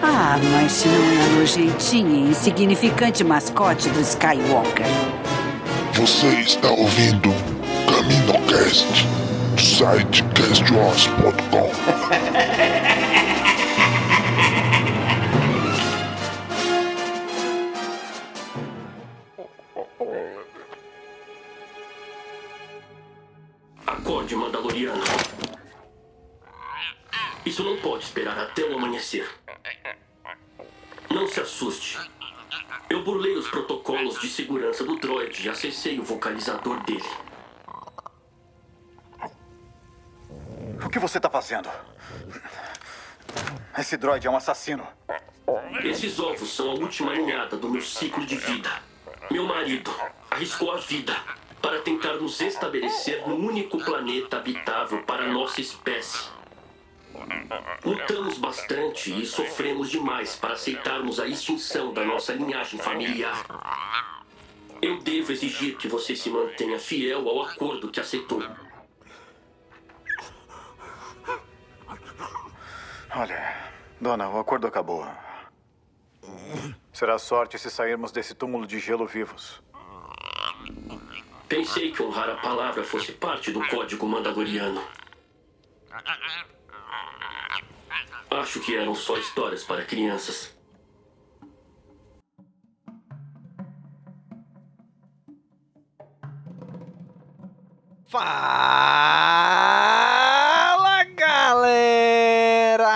Ah, mas se não é a nojentinha e insignificante mascote do Skywalker. Você está ouvindo CaminoCast, do site castwars.com. Acorde, Mandaloriano. Isso não pode esperar até o amanhecer. Não se assuste. Eu burlei os protocolos de segurança do droid e acessei o vocalizador dele. O que você está fazendo? Esse droid é um assassino. Esses ovos são a última ninhada do meu ciclo de vida. Meu marido arriscou a vida para tentar nos estabelecer no único planeta habitável para a nossa espécie. Lutamos bastante e sofremos demais para aceitarmos a extinção da nossa linhagem familiar. Eu devo exigir que você se mantenha fiel ao acordo que aceitou. Olha, dona, o acordo acabou. Será sorte se sairmos desse túmulo de gelo vivos. Pensei que honrar a palavra fosse parte do código mandaloriano. Acho que eram só histórias para crianças. Fala galera!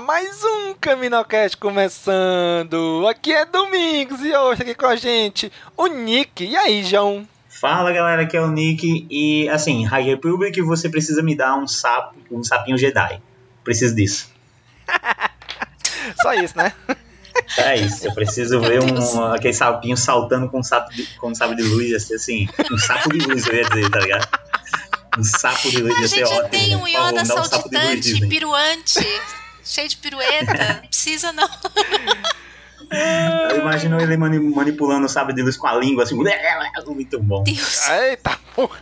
Mais um Caminocast começando! Aqui é Domingos e hoje aqui com a gente o Nick. E aí, João? Fala galera, aqui é o Nick e assim, High Republic você precisa me dar um sapo, um sapinho Jedi. Preciso disso. Só isso, né? É isso, eu preciso ver um, aquele sapinho saltando com um sapo de, com um sapo de luz, assim, assim, um sapo de luz, eu ia dizer, tá ligado? Um sapo de luz ia ser gente ótimo. tem um favor, Yoda dá um luz, saltitante, Disney. piruante, cheio de pirueta. Não precisa não. Eu imagino ele mani- manipulando o sabre de luz com a língua, assim, muito bom. Eita porra!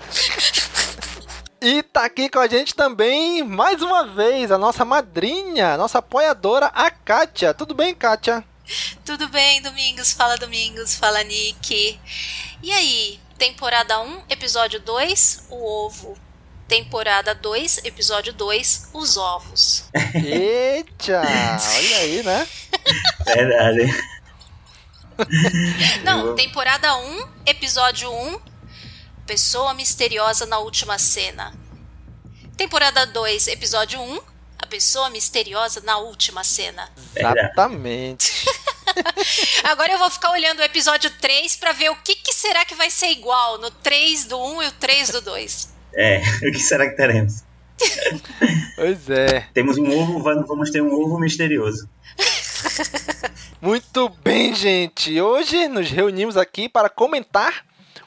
E tá aqui com a gente também, mais uma vez, a nossa madrinha, a nossa apoiadora, a Kátia. Tudo bem, Kátia? Tudo bem, Domingos? Fala, Domingos. Fala, Nick. E aí, temporada 1, episódio 2, o ovo. Temporada 2, episódio 2, os ovos. Eita! Olha aí, né? Verdade. Não, temporada 1, episódio 1, pessoa misteriosa na última cena. Temporada 2, episódio 1, a pessoa misteriosa na última cena. Exatamente. Agora eu vou ficar olhando o episódio 3 pra ver o que, que será que vai ser igual no 3 do 1 e o 3 do 2. É, o que será que teremos? Pois é. Temos um ovo, vamos ter um ovo misterioso. Muito bem, gente. Hoje nos reunimos aqui para comentar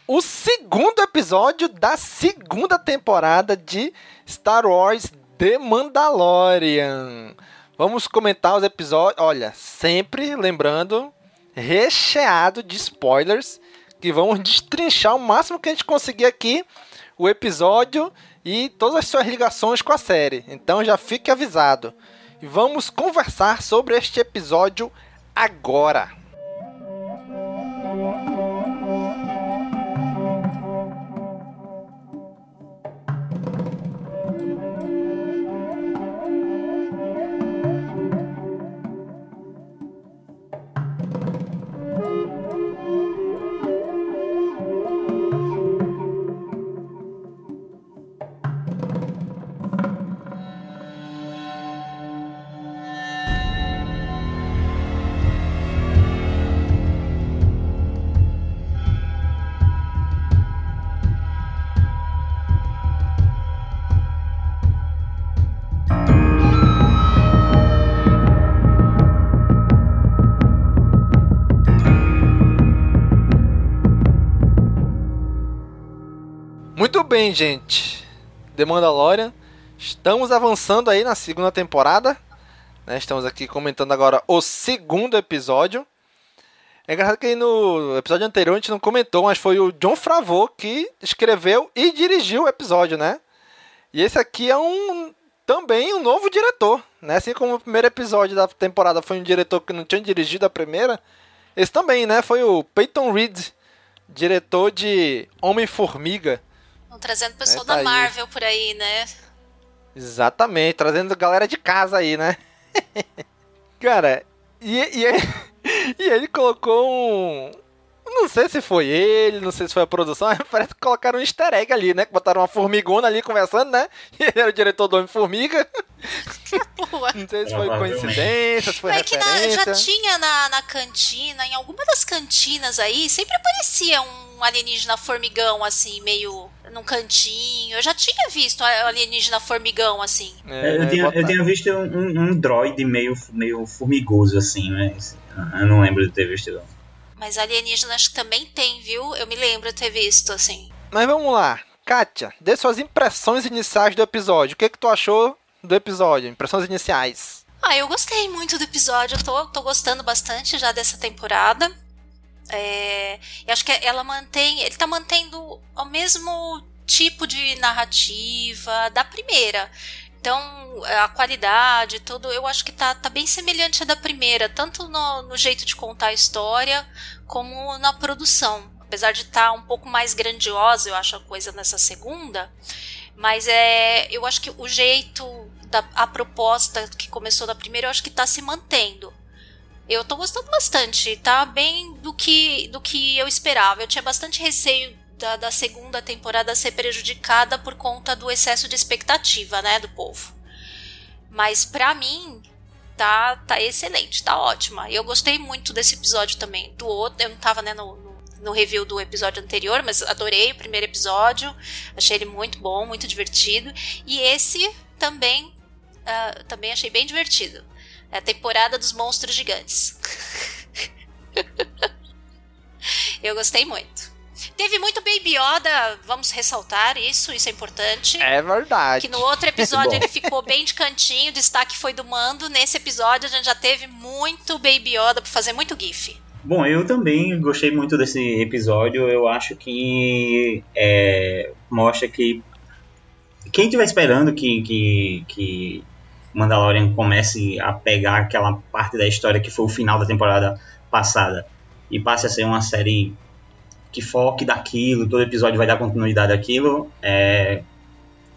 o segundo episódio da segunda temporada de Star Wars The Mandalorian. Vamos comentar os episódios. Olha, sempre lembrando, recheado de spoilers, que vamos destrinchar o máximo que a gente conseguir aqui o episódio e todas as suas ligações com a série. Então já fique avisado. E vamos conversar sobre este episódio agora. Bem, gente. The Mandalorian. Estamos avançando aí na segunda temporada. Né? Estamos aqui comentando agora o segundo episódio. É engraçado que no episódio anterior a gente não comentou, mas foi o John Favreau que escreveu e dirigiu o episódio, né? E esse aqui é um também um novo diretor, né? Assim como o primeiro episódio da temporada foi um diretor que não tinha dirigido a primeira, esse também, né? Foi o Peyton Reed, diretor de Homem-Formiga. Trazendo pessoal É, tá da aí. Marvel por aí, né? Exatamente, trazendo galera de casa aí, né? Cara, e, e, e ele colocou um. Não sei se foi ele, não sei se foi a produção, mas parece que colocaram um easter egg ali, né? Que botaram uma formigona ali conversando, né? E ele era o diretor do Homem-Formiga. Não sei se foi coincidência, se foi é que na- já tinha na, na cantina, em alguma das cantinas aí, sempre aparecia um alienígena formigão, assim, meio num cantinho. Eu já tinha visto alienígena formigão, assim. É, eu, tinha, eu tinha visto um, um, um droid meio, meio formigoso, assim, mas eu não lembro de ter visto. não. Mas alienígena acho que também tem, viu? Eu me lembro de ter visto, assim. Mas vamos lá. Kátia, dê suas impressões iniciais do episódio. O que, que tu achou do episódio? Impressões iniciais. Ah, eu gostei muito do episódio, eu tô, tô gostando bastante já dessa temporada. É, eu acho que ela mantém, ele tá mantendo o mesmo tipo de narrativa da primeira. Então, a qualidade, tudo, eu acho que tá, tá bem semelhante à da primeira, tanto no, no jeito de contar a história, como na produção. Apesar de estar um pouco mais grandiosa, eu acho a coisa nessa segunda. Mas é, eu acho que o jeito, da, a proposta que começou na primeira, eu acho que tá se mantendo. Eu tô gostando bastante, tá bem do que, do que eu esperava. Eu tinha bastante receio da, da segunda temporada ser prejudicada por conta do excesso de expectativa, né, do povo. Mas pra mim, tá, tá excelente, tá ótima. Eu gostei muito desse episódio também. Do outro, eu não tava né, no, no, no review do episódio anterior, mas adorei o primeiro episódio. Achei ele muito bom, muito divertido. E esse também, ah, também achei bem divertido. É a temporada dos monstros gigantes. eu gostei muito. Teve muito Baby Yoda, vamos ressaltar isso, isso é importante. É verdade. Que no outro episódio ele ficou bem de cantinho, o destaque foi do Mando. Nesse episódio a gente já teve muito Baby Yoda pra fazer muito GIF. Bom, eu também gostei muito desse episódio. Eu acho que é, mostra que quem estiver esperando que, que, que Mandalorian comece a pegar aquela parte da história que foi o final da temporada passada e passe a ser uma série que foque daquilo, todo episódio vai dar continuidade àquilo, é,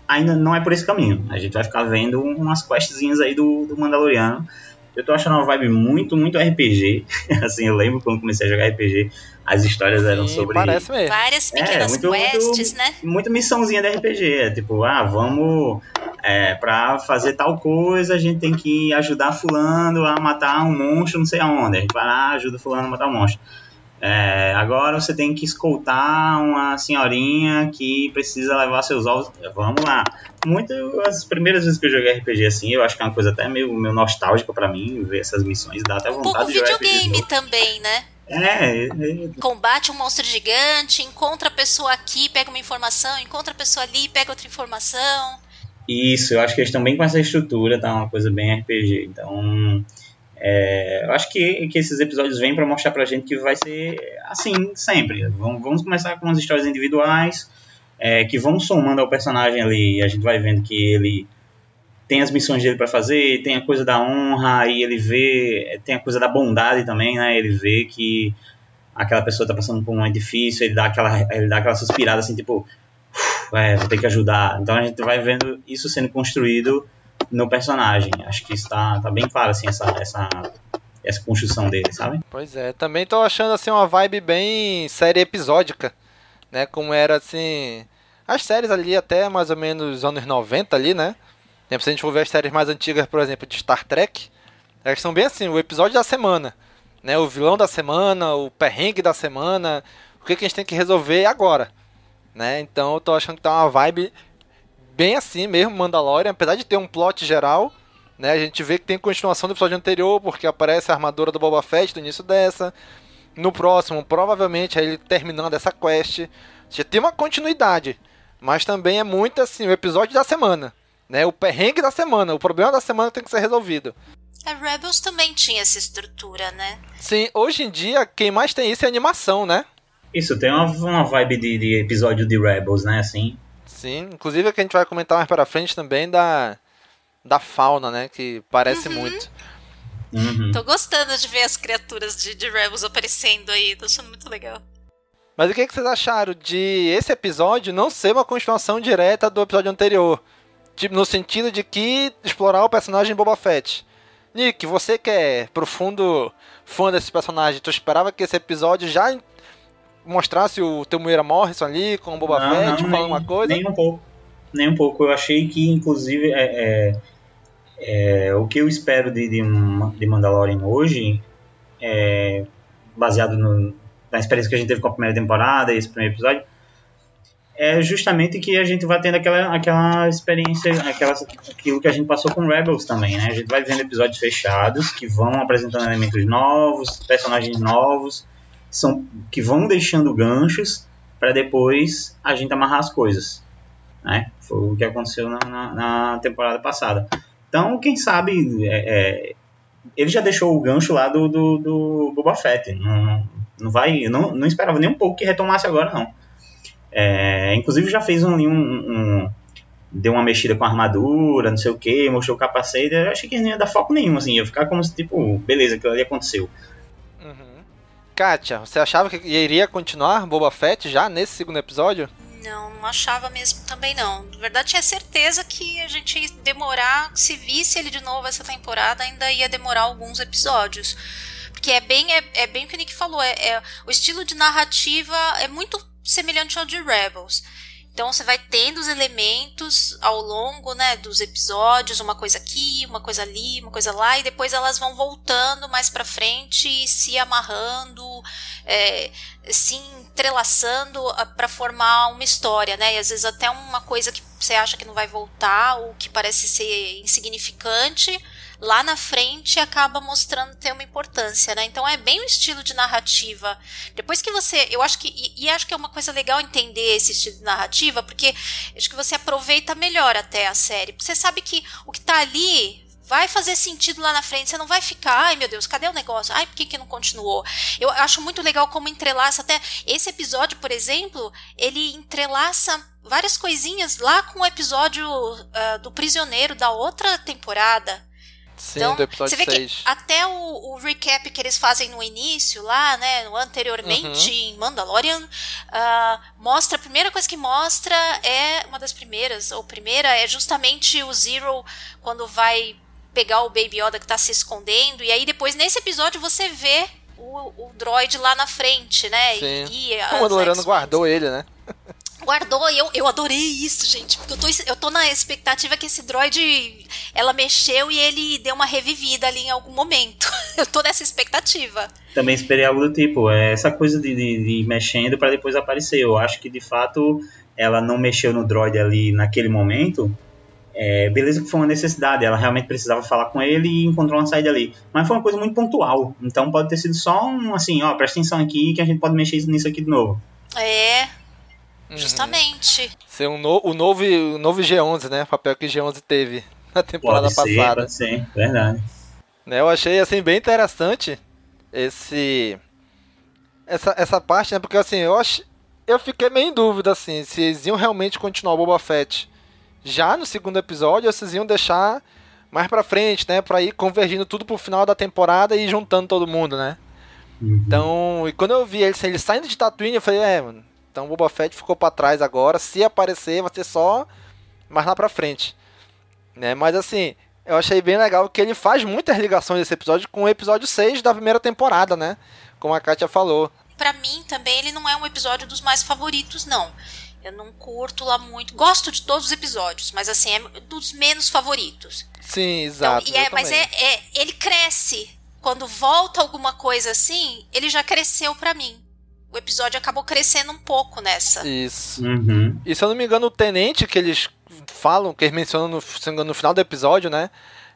ainda não é por esse caminho. A gente vai ficar vendo umas questzinhas aí do, do Mandaloriano. Eu tô achando uma vibe muito, muito RPG. assim, eu lembro quando comecei a jogar RPG, as histórias eram sobre. Parece mesmo. Várias pequenas muito- quests, né? Muita missãozinha de RPG. É tipo, ah, vamos. É, pra fazer tal coisa, a gente tem que ajudar Fulano a matar um monstro, não sei aonde. A gente vai lá, ajuda Fulano a matar um monstro. É, agora você tem que escoltar uma senhorinha que precisa levar seus ovos. Vamos lá. Muito, as primeiras vezes que eu joguei RPG assim, eu acho que é uma coisa até meio, meio nostálgica pra mim, ver essas missões, dá até Um pouco vontade de videogame também, né? É, é, Combate um monstro gigante, encontra a pessoa aqui, pega uma informação, encontra a pessoa ali, pega outra informação. Isso, eu acho que eles estão bem com essa estrutura, tá? Uma coisa bem RPG. Então, é, eu acho que, que esses episódios vêm para mostrar pra gente que vai ser assim sempre. Vamos, vamos começar com umas histórias individuais é, que vão somando ao personagem ali. E a gente vai vendo que ele tem as missões dele para fazer, tem a coisa da honra, e ele vê, tem a coisa da bondade também, né? Ele vê que aquela pessoa tá passando por um momento difícil, ele dá aquela, ele dá aquela suspirada assim, tipo, é, vou ter que ajudar. Então a gente vai vendo isso sendo construído no personagem. Acho que está tá bem claro assim essa, essa essa construção dele, sabe? Pois é, também tô achando assim uma vibe bem série episódica, né? Como era assim. As séries ali até mais ou menos anos 90 ali, né? Se a gente for ver as séries mais antigas, por exemplo, de Star Trek, elas são bem assim, o episódio da semana. Né, o vilão da semana, o perrengue da semana, o que, que a gente tem que resolver agora. Né? Então eu tô achando que tá uma vibe bem assim mesmo, Mandalorian, apesar de ter um plot geral, né? A gente vê que tem continuação do episódio anterior, porque aparece a armadura do Boba Fett no início dessa. No próximo, provavelmente, ele terminando essa quest. Já tem uma continuidade, mas também é muito assim, o episódio da semana, né? O perrengue da semana, o problema da semana tem que ser resolvido. A Rebels também tinha essa estrutura, né? Sim, hoje em dia quem mais tem isso é animação, né? Isso, tem uma, uma vibe de, de episódio de Rebels, né? Assim. Sim, inclusive é que a gente vai comentar mais pra frente também da, da fauna, né? Que parece uhum. muito. Uhum. Tô gostando de ver as criaturas de, de Rebels aparecendo aí, tô achando muito legal. Mas o que, que vocês acharam de esse episódio não ser uma continuação direta do episódio anterior? Tipo, no sentido de que explorar o personagem Boba Fett. Nick, você que é profundo fã desse personagem, tu esperava que esse episódio já mostrasse o Temuera Morrison ali com o Boba não, Fett, não, falando uma coisa? Nem um pouco. Nem um pouco. Eu achei que, inclusive, é, é, é o que eu espero de, de, de Mandalorian hoje, é, baseado no, na experiência que a gente teve com a primeira temporada e esse primeiro episódio, é justamente que a gente vai tendo aquela, aquela experiência, aquela, aquilo que a gente passou com Rebels também, né? A gente vai vendo episódios fechados que vão apresentando elementos novos, personagens novos, são, que vão deixando ganchos para depois a gente amarrar as coisas, né? Foi o que aconteceu na, na, na temporada passada. Então, quem sabe, é, é, ele já deixou o gancho lá do, do, do Boba Fett. Não, não vai, não, não esperava nem um pouco que retomasse agora, não. É, inclusive já fez um, um, um, Deu uma mexida com a armadura, não sei o que, mostrou o capacete. Eu achei que não ia dar foco nenhum, assim. Ia ficar como se, tipo, beleza, aquilo ali aconteceu. Kátia, você achava que iria continuar Boba Fett já nesse segundo episódio? Não, não achava mesmo também não. Na verdade, tinha certeza que a gente ia demorar, se visse ele de novo essa temporada, ainda ia demorar alguns episódios. Porque é bem, é, é bem o que o Nick falou, é, é, o estilo de narrativa é muito semelhante ao de Rebels. Então você vai tendo os elementos ao longo né, dos episódios, uma coisa aqui, uma coisa ali, uma coisa lá, e depois elas vão voltando mais para frente, se amarrando, é, se entrelaçando ah, para formar uma história, né? E às vezes até uma coisa que você acha que não vai voltar ou que parece ser insignificante, lá na frente acaba mostrando ter uma importância, né? Então é bem o estilo de narrativa. Depois que você, eu acho que e, e, acho que é uma coisa legal entender esse estilo de narrativa, porque acho que você aproveita melhor até a série. Você sabe que o que tá ali vai fazer sentido lá na frente. Você não vai ficar, ai meu Deus, cadê o negócio? Ai, por que, que não continuou? Eu acho muito legal como entrelaça até esse episódio, por exemplo, ele entrelaça várias coisinhas lá com o episódio uh, do prisioneiro da outra temporada. Sim, então, do episódio você vê 6. que até o, o, recap que eles fazem no início, lá, né, anteriormente uhum. em Mandalorian, uh, mostra, a primeira coisa que mostra é, uma das primeiras, ou primeira, é justamente o Zero, quando vai pegar o Baby Yoda que tá se escondendo, e aí depois, nesse episódio, você vê o, o droid lá na frente, né, Sim. e, e o Mandaloriano guardou ele, né? Guardou e eu, eu adorei isso, gente. Porque eu tô, eu tô na expectativa que esse droid ela mexeu e ele deu uma revivida ali em algum momento. eu tô nessa expectativa. Também esperei algo do tipo, é essa coisa de, de, de mexendo para depois aparecer. Eu acho que de fato ela não mexeu no droid ali naquele momento. É, beleza que foi uma necessidade, ela realmente precisava falar com ele e encontrou uma saída ali. Mas foi uma coisa muito pontual. Então pode ter sido só um assim, ó, presta atenção aqui que a gente pode mexer nisso aqui de novo. É, Uhum. Justamente. Ser um no, o, novo, o novo G11, né? O papel que o G11 teve na temporada pode ser, passada. Pode ser, verdade. Né, eu achei assim bem interessante esse essa, essa parte, né? Porque assim, eu ach, eu fiquei meio em dúvida assim, se eles iam realmente continuar o Boba Fett já no segundo episódio ou se eles iam deixar mais pra frente, né? Pra ir convergindo tudo pro final da temporada e juntando todo mundo, né? Uhum. Então, e quando eu vi eles, eles saindo de Tatooine, eu falei, é, mano, então o Boba Fett ficou para trás agora. Se aparecer, vai ser só mais lá pra frente. Né? Mas assim, Eu achei bem legal que ele faz muitas ligações desse episódio com o episódio 6 da primeira temporada, né? Como a Kátia falou. Pra mim também ele não é um episódio dos mais favoritos, não. Eu não curto lá muito. Gosto de todos os episódios, mas assim, é dos menos favoritos. Sim, exato. Então, é, mas é, é, ele cresce. Quando volta alguma coisa assim, ele já cresceu pra mim. O episódio acabou crescendo um pouco nessa. Isso. Uhum. E se eu não me engano, o tenente que eles falam, que eles mencionam no, se engano, no final do episódio, né?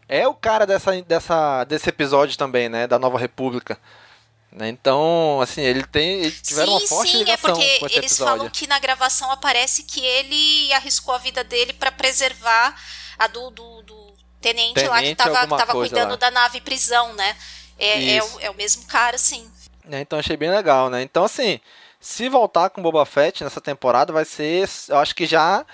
É o cara dessa, dessa, desse episódio também, né? Da Nova República. Né, Então, assim, ele tem. Eles tiveram sim, uma forte sim, é ligação porque com esse eles episódio. falam que na gravação aparece que ele arriscou a vida dele pra preservar a do, do, do tenente, lá que Tenente tava, tava cuidando lá. da nave prisão, né? É, é, o, é o mesmo cara, sim. Né, Então achei bem legal, né? Então, assim, se voltar com Boba Fett nessa temporada, vai ser, eu acho que já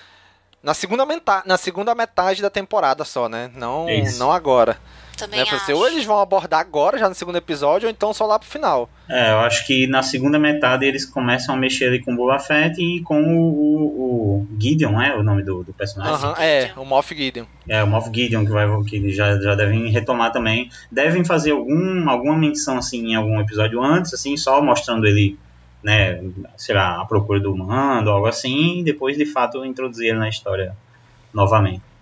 na segunda metade, na segunda metade da temporada só, né? Não, Isso. não agora. Também Né? Ser, ou eles vão abordar agora, já no segundo episódio, ou então só lá pro final. É, eu acho que na segunda metade eles começam a mexer ali com o Boba Fett e com o, o, o Gideon, é o nome do, do personagem? É, o Moff Gideon. É, o Moff Gideon que, vai, que eles já, já devem retomar também. Devem fazer algum, alguma menção assim em algum episódio antes, assim, só mostrando ele, né, sei lá, à procura do mando, algo assim, e depois de fato introduzir ele na história novamente.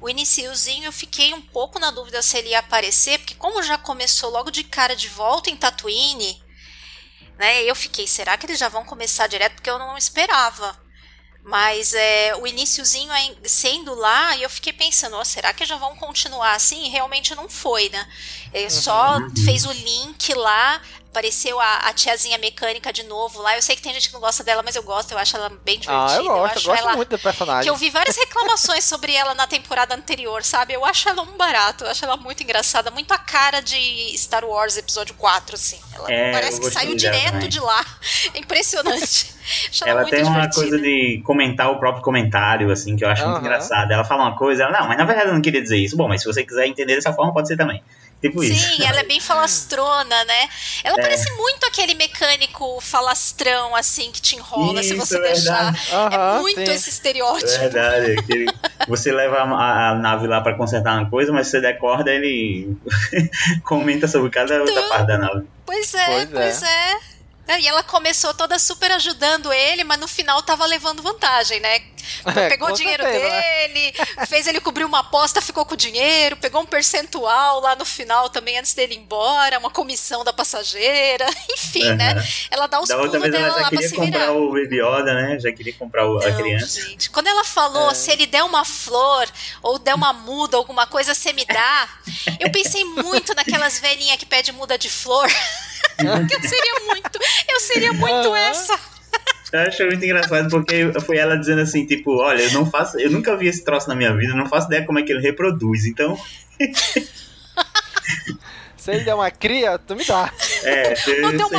O iniciozinho eu fiquei um pouco na dúvida se ele ia aparecer, porque como já começou logo de cara de volta em Tatooine, né? Eu fiquei, será que eles já vão começar direto? Porque eu não esperava. Mas é, o iniciozinho aí sendo lá, e eu fiquei pensando, ó, será que já vão continuar assim? E realmente não foi, né? É, Só fez o link lá, apareceu a, a tiazinha mecânica de novo lá. Eu sei que tem gente que não gosta dela, mas eu gosto, eu acho ela bem divertida. Ah, eu gosto, eu acho gosto ela muito do personagem. que eu vi várias reclamações sobre ela na temporada anterior, sabe? Eu acho ela um barato, eu acho ela muito engraçada, muito a cara de Star Wars episódio 4, assim. Ela É, parece eu que saiu direto também. de lá. É impressionante. Ela muito tem uma divertida. coisa de comentar o próprio comentário, assim, que eu acho muito Aham. engraçado. Ela fala uma coisa, ela, não, mas na verdade eu não queria dizer isso. Bom, mas se você quiser entender dessa forma, pode ser também. Tipo isso. Sim, ela é bem falastrona, né? Ela É. parece muito aquele mecânico falastrão, assim, que te enrola se Isso, você é deixar. Aham, é muito sim. esse estereótipo. É verdade, que você leva a, a nave lá pra consertar uma coisa, mas você decorda, ele comenta sobre cada outra parte da nave. Pois é, Pois pois, é. é. É, E ela começou toda super ajudando ele, mas no final tava levando vantagem, né? É, Pegou com o dinheiro certeza, né? dele, fez ele cobrir uma aposta, ficou com o dinheiro, pegou um percentual lá no final também antes dele ir embora, uma comissão da passageira, enfim, né? Aham. Ela dá os Da pulos ela dela já lá pra queria se comprar virar. o Baby Yoda, né? Já queria comprar o- a Não, criança. gente. Quando ela falou, É. se ele der uma flor ou der uma muda, alguma coisa, você me dá. Eu pensei muito naquelas velhinhas que pede muda de flor. eu seria muito, eu seria muito Aham. essa. Eu acho muito engraçado porque foi ela dizendo assim, tipo, olha, eu não faço, eu nunca vi esse troço na minha vida, eu não faço ideia como é que ele reproduz. Então, Se ele der uma cria, tu me dá. é, se-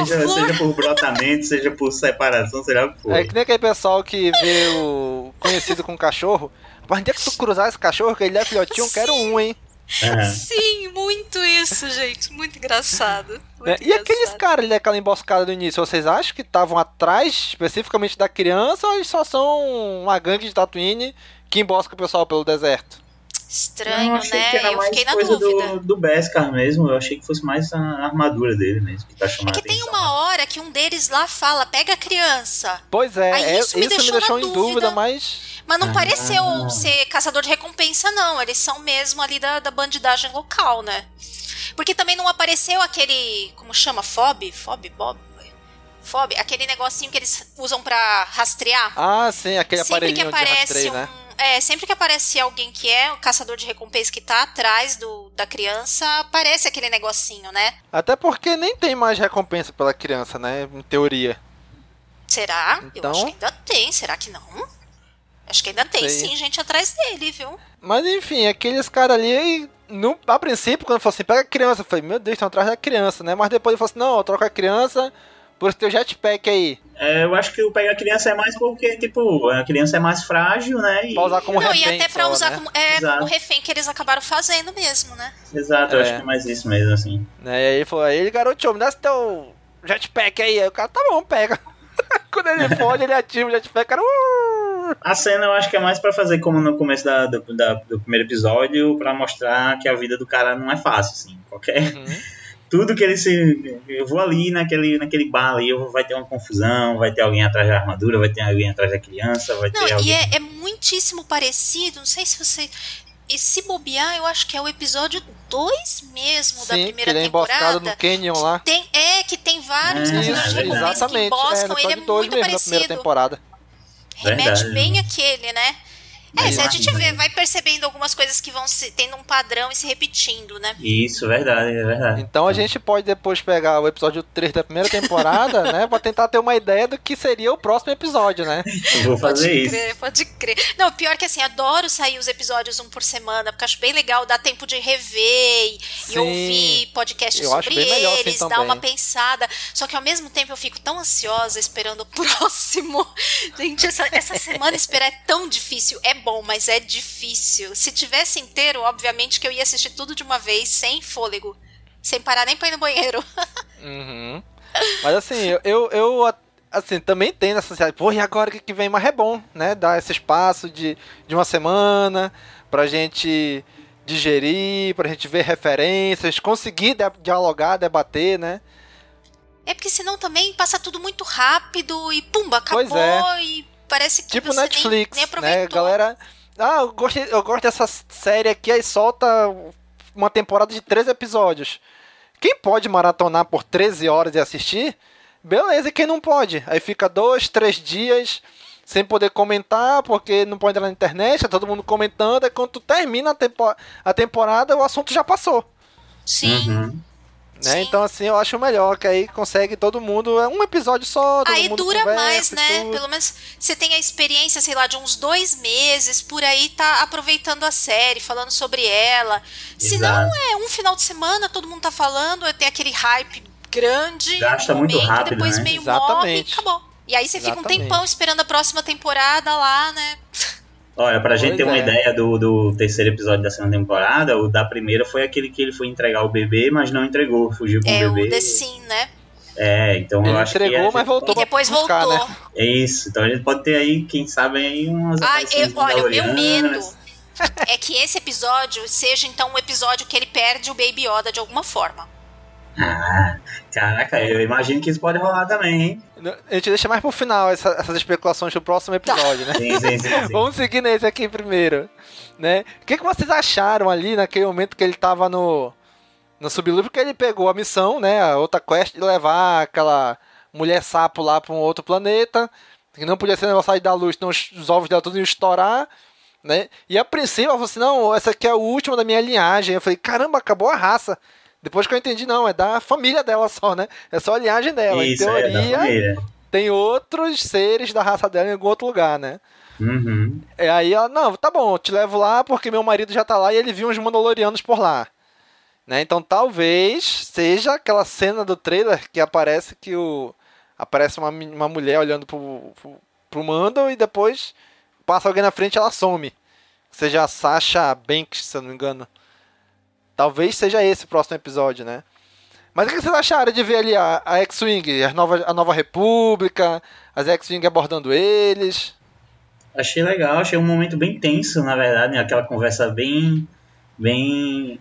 seja, seja por brotamento, seja por separação, que for. É que nem aquele pessoal que vê o conhecido com cachorro. Mas onde é que tu cruzar esse cachorro, que ele é filhotinho, eu quero um, hein? Aham. Sim, muito isso, gente. Muito engraçado. Muito Né? E aqueles engraçado. caras ali daquela emboscada do início, vocês acham que estavam atrás especificamente da criança ou eles só são uma gangue de Tatooine que embosca o pessoal pelo deserto? Estranho, eu né? que Eu fiquei na coisa dúvida. do, do Beskar mesmo, eu achei que fosse mais a armadura dele mesmo, que tá É chamando que a tem uma hora que um deles lá fala, pega a criança. Pois é, Aí é- isso me deixou na em dúvida, dúvida. mas. Mas não Ah. pareceu ser caçador de recompensa, não. Eles são mesmo ali da, da bandidagem local, né? Porque também não apareceu aquele. Como chama? Fob? Fob? Bob? Fob? Aquele negocinho que eles usam pra rastrear. Ah, sim, aquele sempre que aparece rastreio, um. né? É, sempre que aparece alguém que é o caçador de recompensa que tá atrás do, da criança, aparece aquele negocinho, né? Até porque nem tem mais recompensa pela criança, né? Em teoria. Será? Eu Então? acho que ainda tem. Será que não? Acho que ainda tem Sei. sim gente atrás dele, viu? Mas enfim, aqueles caras ali, no, a princípio, quando falou assim, pega a criança, eu falei, meu Deus, estão atrás da criança, né? Mas depois ele falou assim, não, eu troco a criança por esse teu jetpack aí. É, eu acho que o pegar a criança é mais porque, tipo, a criança é mais frágil, né? E... Pra usar como não, e refém até pra só, usar né? como, é, Exato. como refém que eles acabaram fazendo mesmo, né? Exato, eu É. acho que é mais isso mesmo, assim. Né? E aí ele falou, aí ele, garoto, me dá esse teu jetpack aí. Aí o cara, tá bom, pega. Quando ele fode, ele ativa o jetpack, cara. "Uh!" A cena eu acho que é mais pra fazer como no começo da, do, da- do primeiro episódio, pra mostrar que a vida do cara não é fácil, assim. Qualquer. Uhum. Tudo que ele se. Eu vou ali naquele, naquele bar ali, eu- vai ter uma confusão, vai ter alguém atrás da armadura, vai ter alguém atrás da criança, vai Não, ter e alguém. é, é muitíssimo parecido. Não sei se você. E se bobear, eu acho que é o episódio 2 mesmo da Sim, que primeira ele é emboscado temporada. no Canyon lá. Tem, é, que tem vários É, personagens isso, japoneses que Exatamente. É, emboscam. no ele é episódio 2 muito mesmo, da primeira parecido. temporada. Remete Verdade. bem aquele, né? É, se a gente vê, vai percebendo algumas coisas que vão se, tendo um padrão e se repetindo, né? Isso, verdade, é verdade. Então a gente pode depois pegar o episódio 3 da primeira temporada, né? Pra tentar ter uma ideia do que seria o próximo episódio, né? Eu vou fazer pode isso. crer, pode crer. Não, pior que assim, adoro sair os episódios um por semana, porque acho bem legal, dá tempo de rever e, e ouvir podcasts Eu acho sobre assim eles, dar também. uma pensada. Só que ao mesmo tempo eu fico tão ansiosa esperando o próximo. Gente, essa, essa semana esperar é tão difícil. É bom, mas é difícil. Se tivesse inteiro, obviamente que eu ia assistir tudo de uma vez, sem fôlego. Sem parar nem pra ir no banheiro. Uhum. Mas assim, eu, eu, eu, assim, também tenho essa ansiedade. Porra, e agora o que que vem? Mas é bom, né? Dar esse espaço de, de uma semana pra gente digerir, pra gente ver referências, conseguir de- dialogar, debater, né? É porque senão também passa tudo muito rápido e pumba, acabou Pois é. e parece que Tipo você nem- Netflix, nem, né? aproveitou. Galera, ah, eu gosto, eu gosto dessa série aqui, aí solta uma temporada de 13 episódios. Quem pode maratonar por 13 horas e assistir, beleza, e quem não pode? Aí fica dois, três dias sem poder comentar, porque não pode entrar na internet, tá todo mundo comentando, aí quando tu termina a, tempo- a temporada, o assunto já passou. Sim. Uhum. Né? Então, assim, eu acho melhor, que aí consegue todo mundo. É um episódio só, todo Aí mundo dura conversa mais, né? tudo. Pelo menos você tem a experiência, sei lá, de uns dois meses por aí, tá aproveitando a série, falando sobre ela. Se não, é um final de semana, todo mundo tá falando, tem aquele hype grande, Gasta um muito momento, rápido, depois né? meio morre Exatamente. e acabou. E aí você fica um Exatamente. tempão esperando a próxima temporada lá, né? Olha, pra gente Pois ter uma é. ideia do, do terceiro episódio da segunda temporada, o da primeira foi aquele que ele foi entregar o bebê, mas não entregou, fugiu com É o o bebê. The Sim, né? É, então Ele eu acho que. entregou, a mas gente- voltou E depois buscar, voltou. né? É isso, então a gente pode ter aí, quem sabe, aí umas aparições eu, olha, o meu medo é que esse episódio seja então um episódio que ele perde o Baby Yoda de alguma forma. Ah, caraca, eu imagino que isso pode rolar também, hein? A gente deixa mais pro final essa- essas especulações pro próximo episódio, né? Sim, sim, sim. sim. Vamos seguir nesse aqui primeiro, né? O que, que vocês acharam ali naquele momento que ele tava no no subloop? Porque ele pegou a missão, né? A outra quest de levar aquela mulher sapo lá pra um outro planeta, que não podia ser negócio da luz, senão os, os ovos dela tudo iam estourar, né? E a princípio ela falou assim: não, essa aqui é o último da minha linhagem. Eu falei: caramba, acabou a raça. Depois que eu entendi, não, é da família dela só, né? É só a linhagem dela. Isso, em é teoria, família. tem outros seres da raça dela em algum outro lugar, né? Uhum. É, aí ela, não, tá bom, eu te levo lá porque meu marido já tá lá e ele viu uns Mandalorianos por lá. Né? Então talvez seja aquela cena do trailer que aparece que o. Aparece uma, uma mulher olhando pro, pro, pro Mando e depois passa alguém na frente e ela some. Seja a Sasha Banks, se eu não me engano. Talvez seja esse o próximo episódio, né? Mas o que vocês acharam de ver ali a, a X-Wing, a nova, a nova República, as X-Wing abordando eles? Achei legal, achei um momento bem tenso, na verdade, né? aquela conversa bem, bem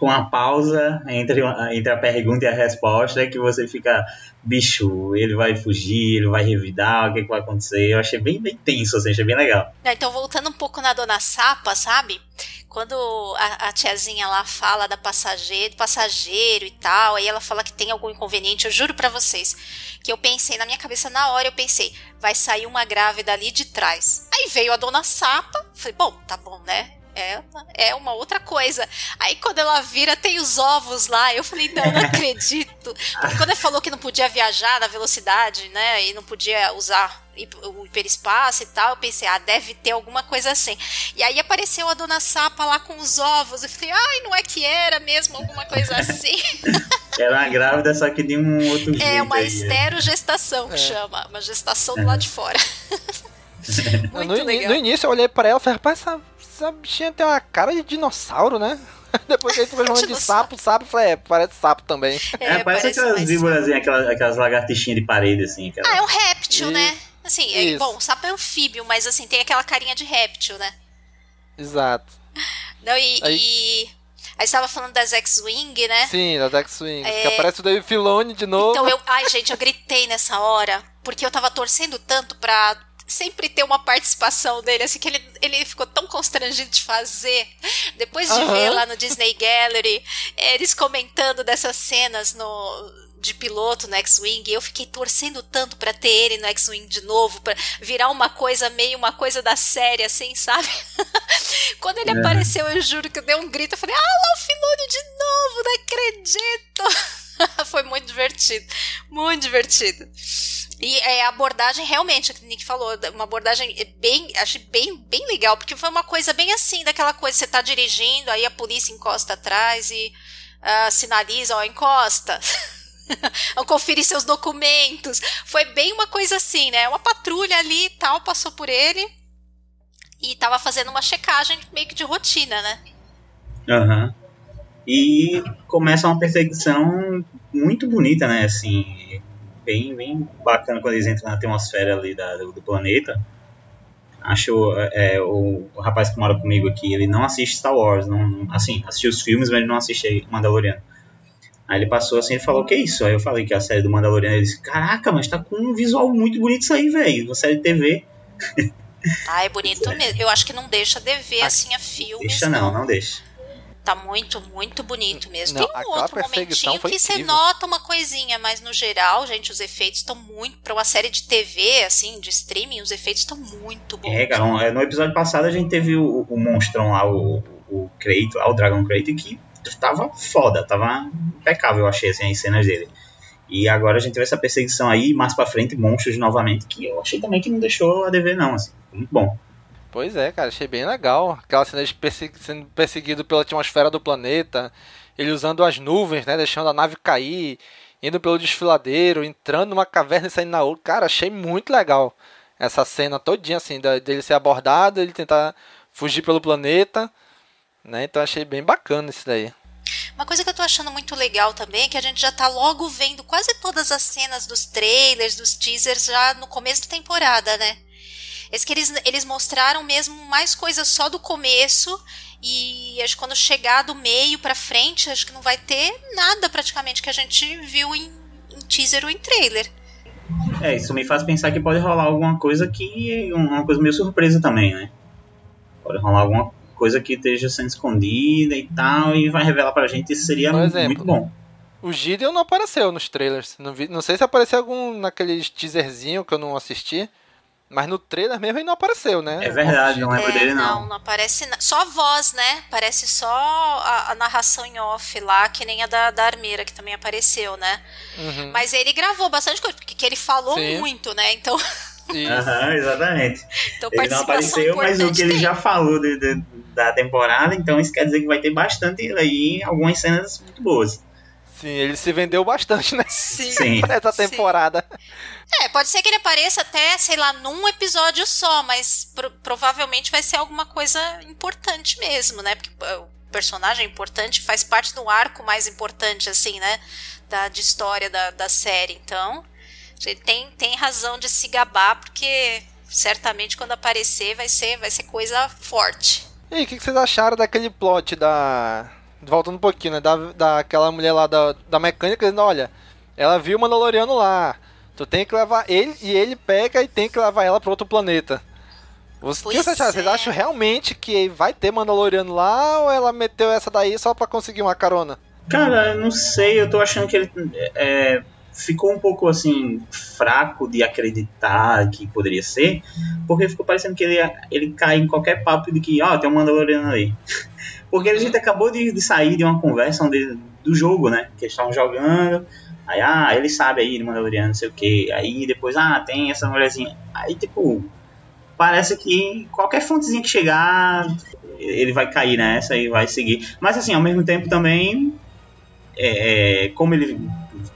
com a pausa entre, entre a pergunta e a resposta, que você fica, bicho, ele vai fugir, ele vai revidar, o que, que vai acontecer? Eu achei bem, bem tenso, assim, achei bem legal. Né, Então, voltando um pouco na Dona Sapa, sabe? Quando a, a tiazinha lá fala da passageiro, passageiro e tal, aí ela fala que tem algum inconveniente, eu juro pra vocês que eu pensei, na minha cabeça na hora, eu pensei, vai sair uma grávida ali de trás. Aí veio a Dona Sapa, falei, bom, tá bom, né? É, é uma outra coisa. Aí quando ela vira, tem os ovos lá. Eu falei, não, não acredito. Porque quando ele falou que não podia viajar na velocidade, né? E não podia usar o hiperespaço e tal, eu pensei, ah, deve ter alguma coisa assim. E aí apareceu a dona Sapa lá com os ovos. Eu falei, ai, não é que era mesmo alguma coisa assim? Era uma grávida, só que de um outro jeito. é uma esterogestação que chama. Uma gestação do lado de fora. Muito no, no início eu olhei pra ela e falei, rapaz, essa, essa bichinha tem uma cara de dinossauro, né? Depois que ele ficou chamando de sapo, sapo, eu falei, é, parece sapo também. É, parece, aquelas víboras, aquelas, aquelas lagartixinhas de parede, assim. Aquelas... Ah, é um réptil, E- né? Assim, é, bom, sapo é anfíbio, mas assim, tem aquela carinha de réptil, né? Exato. Não, e. Aí, e... Aí estava falando das X-Wing, né? Sim, das X-Wing. É... Que aparece o Dave Filoni de novo. Então eu. Ai, gente, eu gritei nessa hora. Porque eu tava torcendo tanto pra sempre ter uma participação dele, assim, que ele, ele ficou tão constrangido de fazer. Depois de ver lá no Disney Gallery, eles comentando dessas cenas no, de piloto no X-Wing, eu fiquei torcendo tanto para ter ele no X-Wing de novo, para virar uma coisa meio uma coisa da série, assim, sabe? Quando ele é. apareceu, eu juro que eu dei um grito, eu falei, ah, lá o Filoni de novo, não acredito! Foi muito divertido, muito divertido. E é, a abordagem, realmente, que o Nick falou, uma abordagem bem, achei bem, bem legal, porque foi uma coisa bem assim, daquela coisa, você tá dirigindo, aí a polícia encosta atrás e uh, sinaliza, ó, encosta. Conferir seus documentos. Foi bem uma coisa assim, né? Uma patrulha ali e tal passou por ele e tava fazendo uma checagem meio que de rotina, né? Aham. Uhum. E começa uma perseguição muito bonita, né? Assim, bem, bem bacana quando eles entram na atmosfera ali da, do, do planeta. Acho é, o, o, rapaz que mora comigo aqui, ele não assiste Star Wars, não, assim, assistiu os filmes, mas ele não assiste Mandaloriano. Aí ele passou assim e falou, que é isso? Aí eu falei que é a série do Mandaloriano, ele disse, caraca, mas tá com um visual muito bonito isso aí, velho, uma série de TV. Ah, é bonito mesmo. Eu acho que não deixa de ver assim a filmes. Deixa não, não, não deixa. Tá muito, muito bonito mesmo. Não, Tem um outro momentinho que você nota uma coisinha, mas no geral, gente, os efeitos estão muito. Pra uma série de TV, assim, de streaming, os efeitos estão muito bons. É, cara, no episódio passado a gente teve o, o monstrão lá, o, o Kratos, lá, o Dragon Kratos, que tava foda, tava impecável, eu achei, assim, as cenas dele. E agora a gente teve essa perseguição aí, mais pra frente, monstros novamente, que eu achei também que não deixou a dever, não, assim, muito bom. Pois é, cara, achei bem legal. Aquela cena de persegu sendo perseguido pela atmosfera do planeta, ele usando as nuvens, né, deixando a nave cair, indo pelo desfiladeiro, entrando numa caverna e saindo na outra. Cara, achei muito legal essa cena todinha, assim, dele ser abordado, ele tentar fugir pelo planeta, né, então achei bem bacana isso daí. Uma coisa que eu tô achando muito legal também é que a gente já tá logo vendo quase todas as cenas dos trailers, dos teasers já no começo da temporada, né? Esse que eles, eles mostraram mesmo mais coisas só do começo e acho que quando chegar do meio para frente, acho que não vai ter nada praticamente que a gente viu em, em teaser ou em trailer. É, isso me faz pensar que pode rolar alguma coisa que. uma coisa meio surpresa também, né? Pode rolar alguma coisa que esteja sendo escondida e tal, e vai revelar pra gente, isso seria exemplo, muito bom. O Gideon não apareceu nos trailers. Não, vi, não sei se apareceu algum naquele teaserzinho que eu não assisti. Mas no trailer mesmo ele não apareceu, né? É verdade, não lembro é, dele não. Não, não aparece. Só a voz, né? Parece só a, a, narração em off lá, que nem a da, da Armeira, que também apareceu, né? Uhum. Mas ele gravou bastante coisa, porque ele falou Sim. muito, né? Então. Aham, exatamente. Então, ele não apareceu, mas o que ele já falou de, de, da temporada, então isso quer dizer que vai ter bastante aí, algumas cenas muito boas. Sim, ele se vendeu bastante, né? Sim. Sim. Nessa temporada. É, pode ser que ele apareça até, sei lá, num episódio só, mas pro provavelmente vai ser alguma coisa importante mesmo, né? Porque o personagem é importante faz parte do arco mais importante, assim, né? Da, de história da, da série. Então, ele tem, tem razão de se gabar, porque certamente quando aparecer vai ser, vai ser coisa forte. E aí, o que, que vocês acharam daquele plot da voltando um pouquinho, né? Da, daquela mulher lá da, da mecânica dizendo, olha, ela viu o Mandaloriano lá. Tu tem que levar ele e ele pega e tem que levar ela para outro planeta. Você, que vocês, é. vocês acham realmente que vai ter Mandaloriano lá ou ela meteu essa daí só para conseguir uma carona? Cara, eu não sei, eu tô achando que ele é, ficou um pouco assim fraco de acreditar que poderia ser, porque ficou parecendo que ele, ele cai em qualquer papo de que, ó, oh, tem um Mandaloriano aí. Porque a gente acabou de, de sair de uma conversa onde, do jogo, né? Que eles estavam jogando. Aí, ah, ele sabe aí de Mandaloriano, não sei o que. Aí depois, ah, tem essa mulherzinha. Aí, tipo, parece que qualquer fontezinha que chegar, ele vai cair nessa e vai seguir. Mas, assim, ao mesmo tempo também, é, é, como ele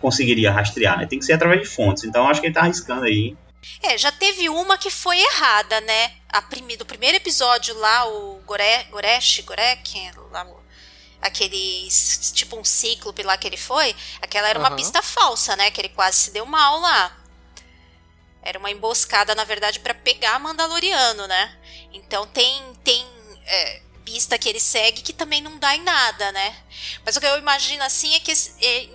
conseguiria rastrear, né? Tem que ser através de fontes. Então, acho que ele tá arriscando aí. É, já teve uma que foi errada, né? A prime, do primeiro episódio lá, o Gore, Goresh, Gorek, lá, aquele tipo um cíclope lá que ele foi, aquela era uma uhum. pista falsa, né? Que ele quase se deu mal lá. Era uma emboscada, na verdade, para pegar Mandaloriano, né? Então tem tem é, pista que ele segue que também não dá em nada, né? Mas o que eu imagino assim é que é,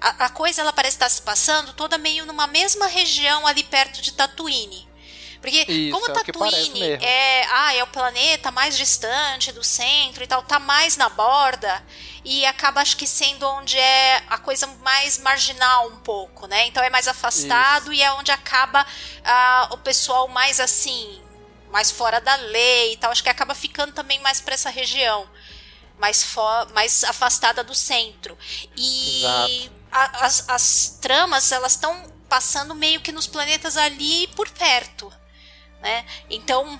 a, a coisa ela parece estar se passando toda meio numa mesma região ali perto de Tatooine. Porque Isso, como é Tatooine é, ah, é o planeta mais distante do centro e tal, tá mais na borda e acaba acho que sendo onde é a coisa mais marginal um pouco, né? Então é mais afastado Isso. e é onde acaba ah, o pessoal mais assim, mais fora da lei e tal, acho que acaba ficando também mais para essa região. Mais, mais afastada do centro. E a, as, as tramas, elas estão passando meio que nos planetas ali por perto né? Então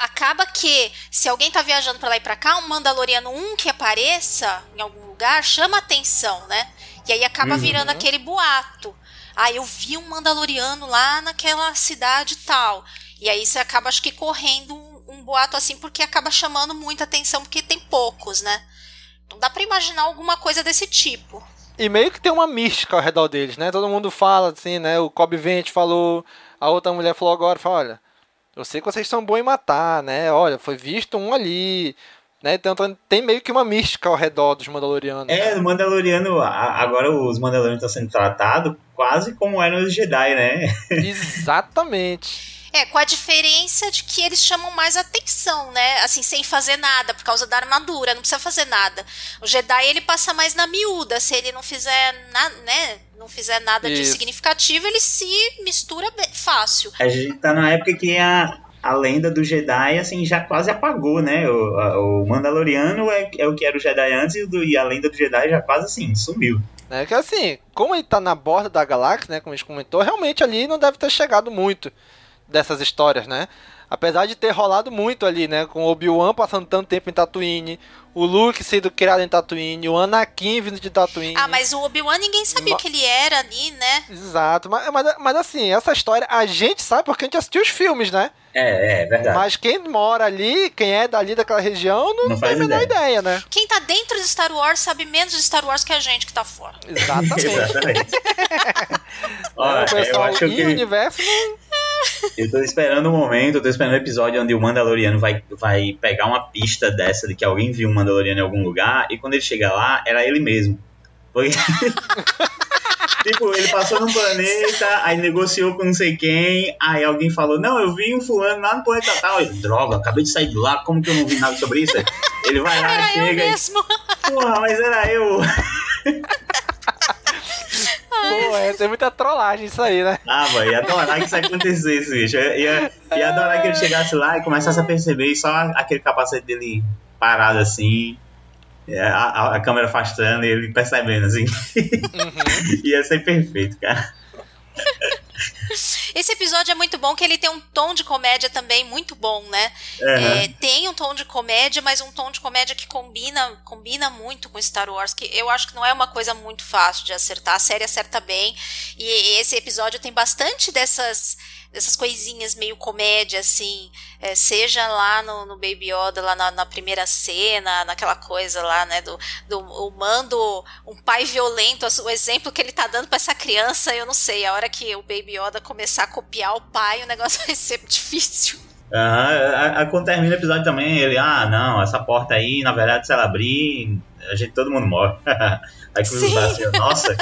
acaba que se alguém tá viajando para lá e para cá, um Mandaloriano um que apareça em algum lugar chama atenção, né? E aí acaba uhum. virando aquele boato. Ah, eu vi um Mandaloriano lá naquela cidade tal. E aí você acaba, acho que, correndo um, um boato assim, porque acaba chamando muita atenção, porque tem poucos, né? Então dá para imaginar alguma coisa desse tipo. E meio que tem uma mística ao redor deles, né? Todo mundo fala assim, né? O Cobb Vente falou, a outra mulher falou agora, fala, olha, eu sei que vocês são bons em matar, né? Olha, foi visto um ali, né? Então tem meio que uma mística ao redor dos Mandalorianos. É, o Mandaloriano, agora os Mandalorianos estão sendo tratados quase como eram os Jedi, né? Exatamente. É, com a diferença de que eles chamam mais atenção, né? Assim, sem fazer nada, por causa da armadura, não precisa fazer nada. O Jedi, ele passa mais na miúda, se ele não fizer, na, né? Não fizer nada Isso. de significativo, ele se mistura fácil. A gente tá na época que a, a lenda do Jedi, assim, já quase apagou, né? O, a, o Mandaloriano é, é o que era o Jedi antes e, do, e a lenda do Jedi já quase, assim, sumiu. É que assim, como ele tá na borda da galáxia, né, como a gente comentou, realmente ali não deve ter chegado muito dessas histórias, né? Apesar de ter rolado muito ali, né? Com o Obi-Wan passando tanto tempo em Tatooine, o Luke sendo criado em Tatooine, o Anakin vindo de Tatooine. Ah, mas o Obi-Wan ninguém sabia o que ele era ali, né? Exato, mas, mas, mas, assim, essa história a gente sabe porque a gente assistiu os filmes, né? É, é verdade. Mas quem mora ali, quem é dali daquela região, não, não tem a menor ideia. ideia. né? Quem tá dentro de Star Wars sabe menos de Star Wars que a gente que tá fora. Exatamente. Exatamente. Olha, o pessoal eu acho que... o universo não eu tô esperando o um momento, eu tô esperando o um episódio onde o Mandaloriano vai, vai pegar uma pista dessa de que alguém viu um Mandaloriano em algum lugar e quando ele chega lá, era ele mesmo. Porque... tipo, ele passou num planeta, aí negociou com não sei quem, aí alguém falou, não, eu vi um fulano lá no planeta tal. Eu, Droga, acabei de sair de lá, como que eu não vi nada sobre isso? Ele vai lá, era chega e... Porra, mas era eu. Pô, é, tem muita trollagem isso aí, né? Ah, mano, ia adorar que isso acontecesse, bicho. Ia, ia adorar que ele chegasse lá e começasse a perceber só aquele capacete dele parado assim, é, a, a, a câmera afastando e ele percebendo assim. Uhum. ia ser perfeito, cara. Esse episódio é muito bom, que ele tem um tom de comédia também muito bom, né? Uhum. É, tem um tom de comédia, mas um tom de comédia que combina, combina muito com Star Wars, que eu acho que não é uma coisa muito fácil de acertar. A série acerta bem. E esse episódio tem bastante dessas dessas coisinhas meio comédia, assim, é, seja lá no, no, Baby Yoda, lá na, na, primeira cena, naquela coisa lá, né, do, do o mando, um pai violento, o exemplo que ele tá dando para essa criança, eu não sei, a hora que o Baby Yoda começar a copiar o pai, o negócio vai ser difícil. Uhum. Quando termina o episódio também, ele, ah, não, essa porta aí, na verdade, se ela abrir, a gente, todo mundo morre. aí cruza braços, nossa.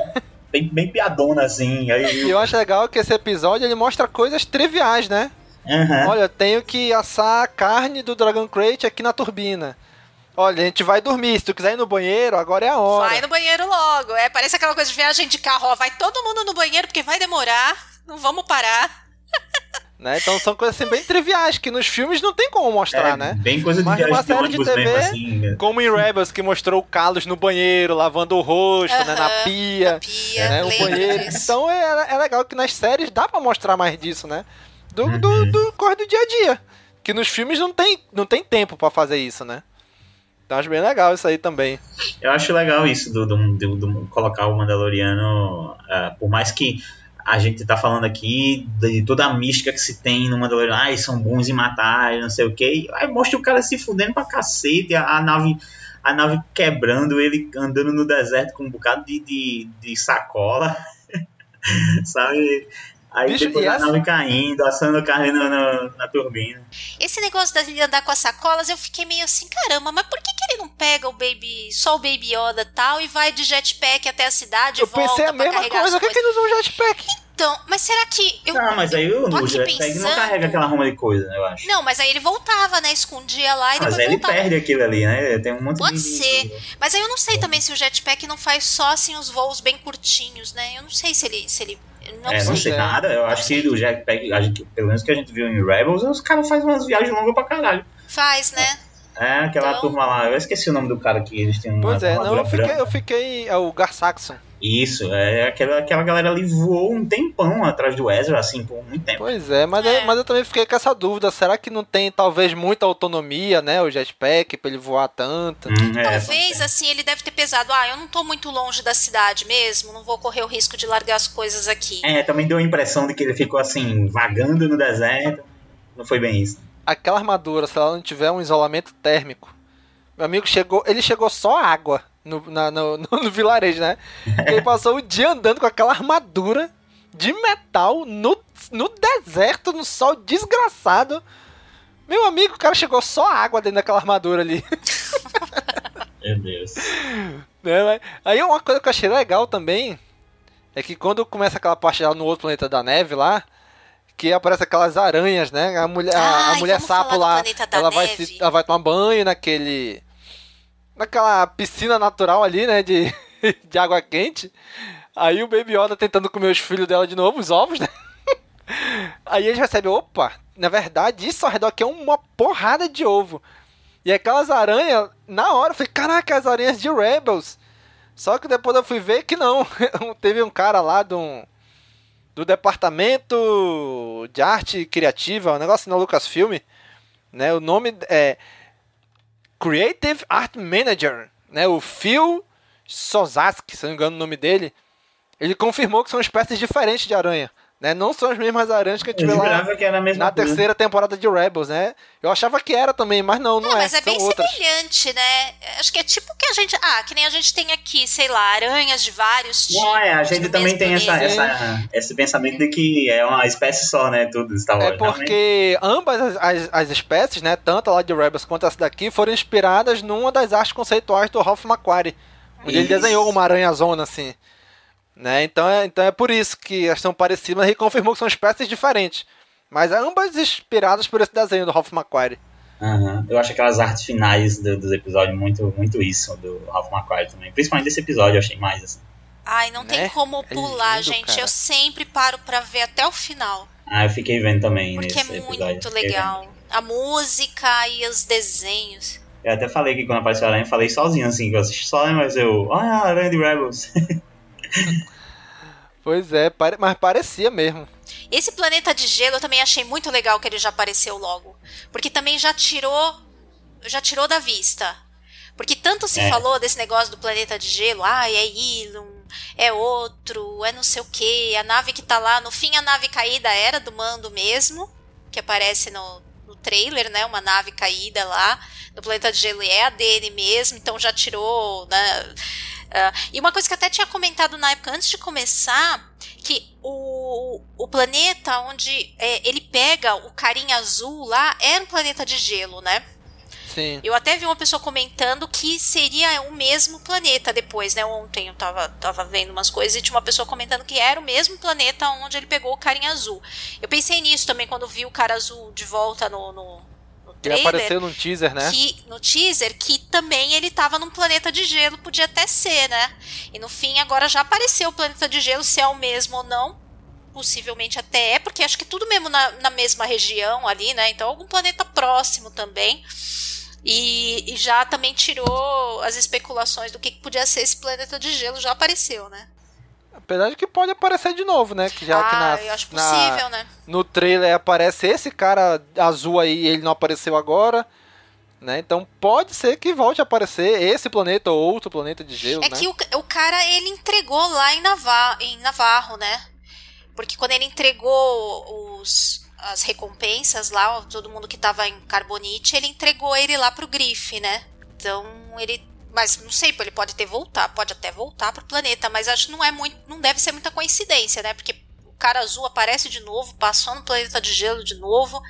bem, bem piadona, assim. Aí, eu... eu acho legal que esse episódio ele mostra coisas triviais, né? Uhum. Olha, tenho que assar a carne do Dragon Crate aqui na turbina. Olha, a gente vai dormir. Se tu quiser ir no banheiro, agora é a hora. Vai no banheiro logo. É, parece aquela coisa de viagem de carro, ó. Vai todo mundo no banheiro porque vai demorar. Não vamos parar. Né? Então são coisas assim bem triviais que nos filmes não tem como mostrar, é, né? Bem coisa de Mas uma série de TV, assim, né? como em Rebels, que mostrou o Carlos no banheiro, lavando o rosto, uh -huh, né? Na pia. Na pia né? O banheiro. Então é, é legal que nas séries dá para mostrar mais disso, né? Do, uhum. do, do corre do dia a dia. Que nos filmes não tem, não tem tempo para fazer isso, né? Então acho bem legal isso aí também. Eu acho legal isso do, do, do, do colocar o Mandaloriano, uh, por mais que a gente tá falando aqui de toda a mística que se tem no Mandalorian, ai, são bons em matar, não sei o que. Aí mostra o cara se fudendo pra cacete, a, a, nave a nave quebrando, ele andando no deserto com um bocado de, de, de sacola, sabe? Aí Bicho, depois e a essa- nave caindo, assando carne na, na, na turbina. Esse negócio da ele andar com as sacolas, eu fiquei meio assim, caramba, mas por que, que ele não pega o Baby, só o Baby Yoda e tal, e vai de jetpack até a cidade Eu e volta pensei a pra mesma carregar coisa, por que, que ele usa um jetpack? Então, mas será que... Eu... Não, mas aí o, jetpack não pensando- carrega aquela ruma de coisa, eu acho. Não, mas aí ele voltava, né? Escondia lá e Mas depois aí ele voltava. perde aquilo ali, né? Tem um monte Pode de. ser. Mas aí eu não sei também se o jetpack não faz só assim os voos bem curtinhos, né? Eu não sei se ele. Se ele não é, sei. não sei nada. Eu acho que do jetpack, a gente- pelo menos que a gente viu em Rebels, os caras fazem umas viagens longas pra caralho. Faz, né? É, aquela Então- turma lá, eu esqueci o nome do cara que eles têm uma Pois é, não, eu fiquei, eu fiquei. É o Garsaxon. Isso, é aquela, aquela galera ali voou um tempão atrás do Ezra, assim, por muito tempo. Pois é, mas, É. Eu, mas eu também fiquei com essa dúvida. Será que não tem talvez muita autonomia, né? O jetpack, pra ele voar tanto? Hum, é, Talvez, assim, ele deve ter pesado. Ah, eu não tô muito longe da cidade mesmo, não vou correr o risco de largar as coisas aqui. É, também deu a impressão de que ele ficou assim, vagando no deserto. Não foi bem isso. Aquela armadura, se ela não tiver um isolamento térmico. Meu amigo chegou. Ele chegou só água no, na- no, no, no vilarejo, né? Ele passou o dia andando com aquela armadura de metal no, no deserto, no sol desgraçado. Meu amigo, o cara chegou só água dentro daquela armadura ali. Meu Deus. Né, Aí uma coisa que eu achei legal também é que quando começa aquela parte lá no outro planeta da neve lá, que aparece aquelas aranhas, né? A mulher, a- a, Ai, mulher sapo lá, ela vai, se, ela vai tomar banho naquele. Naquela piscina natural ali, né? De, de água quente. Aí o Baby Yoda tentando comer os filhos dela de novo, os ovos, né? Aí eles recebem, opa, na verdade, isso ao redor aqui é uma porrada de ovo. E aquelas aranhas, na hora, eu falei, caraca, as aranhas de Rebels. Só que depois eu fui ver que não. Teve um cara lá do, do departamento de arte criativa, um negócio na Lucasfilm, né? O nome é Creative Art Manager, né? O Phil Sozaski, se não me engano o nome dele. Ele confirmou que são espécies diferentes de aranha. Né? Não são as mesmas aranhas que a gente Eu vê lá que era a mesma na coisa. terceira temporada de Rebels, né? Eu achava que era também, mas não, não, Não, é. mas é bem outras. semelhante, né? Acho que é tipo que a gente. Ah, que nem a gente tem aqui, sei lá, aranhas de vários tipos. Não, é, a gente também tem essa, essa, esse pensamento de que é uma espécie só, né? Tudo Star Wars. É porque ambas as, as, as espécies, né, tanto a lá de Rebels quanto essa daqui, foram inspiradas numa das artes conceituais do Ralph McQuarrie. Onde ele desenhou uma aranha-zona, assim. Né? Então, é, então é por isso que elas são parecidas, mas ele confirmou que são espécies diferentes. Mas ambas inspiradas por esse desenho do Ralph McQuarrie. Aham. Eu acho aquelas artes finais do- dos episódios muito, muito isso, do Ralph McQuarrie também. Principalmente desse episódio, eu achei mais assim. Ai, não tem Né? como É pular, lindo, gente. cara. Eu sempre paro pra ver até o final. Ah, eu fiquei vendo também Porque nesse é muito legal. A música e os desenhos. Eu até falei que quando apareceu a aranha, eu falei sozinho assim, que eu assisti só, mas eu. Olha a aranha de Rebels. Pois é, pare- mas parecia mesmo. Esse planeta de gelo eu também achei muito legal que ele já apareceu logo. Porque também já tirou. Já tirou da vista. Porque tanto se É. falou desse negócio do planeta de gelo, ah, é Ilum, é outro, é não sei o que, a nave que tá lá, no fim a nave caída era do mando mesmo, que aparece no, no trailer, né? Uma nave caída lá no planeta de gelo e é a dele mesmo, então já tirou, né? Ah, e uma coisa que eu até tinha comentado na época, antes de começar, que o, o planeta onde é, ele pega o carinha azul lá era um planeta de gelo, né? Sim. Eu até vi uma pessoa comentando que seria o mesmo planeta depois, né? Ontem eu tava, tava vendo umas coisas e tinha uma pessoa comentando que era o mesmo planeta onde ele pegou o carinha azul. Eu pensei nisso também quando vi o cara azul de volta no, no, no Ele trailer. apareceu num teaser, né? Que, no teaser, que também ele tava num planeta de gelo, podia até ser, né? E no fim, agora já apareceu o planeta de gelo, se é o mesmo ou não. Possivelmente até é, porque acho que tudo mesmo na, na mesma região ali, né? Então, algum planeta próximo também. E, e já também tirou as especulações do que, que podia ser esse planeta de gelo, já apareceu, né? Apesar de que pode aparecer de novo, né? Que já ah, que na, eu acho na- possível, né? no trailer aparece esse cara azul aí, ele não apareceu agora. Né? Então pode ser que volte a aparecer esse planeta ou outro planeta de gelo, É né? que o, o cara, ele entregou lá em, Nava, em Navarro, né? Porque quando ele entregou os, as recompensas lá, todo mundo que tava em Carbonite, ele entregou ele lá pro Grife, né? Então ele. Mas não sei, ele pode ter voltar, pode até voltar pro planeta, mas acho que não é muito. Não deve ser muita coincidência, né? Porque cara azul aparece de novo, passou no planeta de gelo de novo.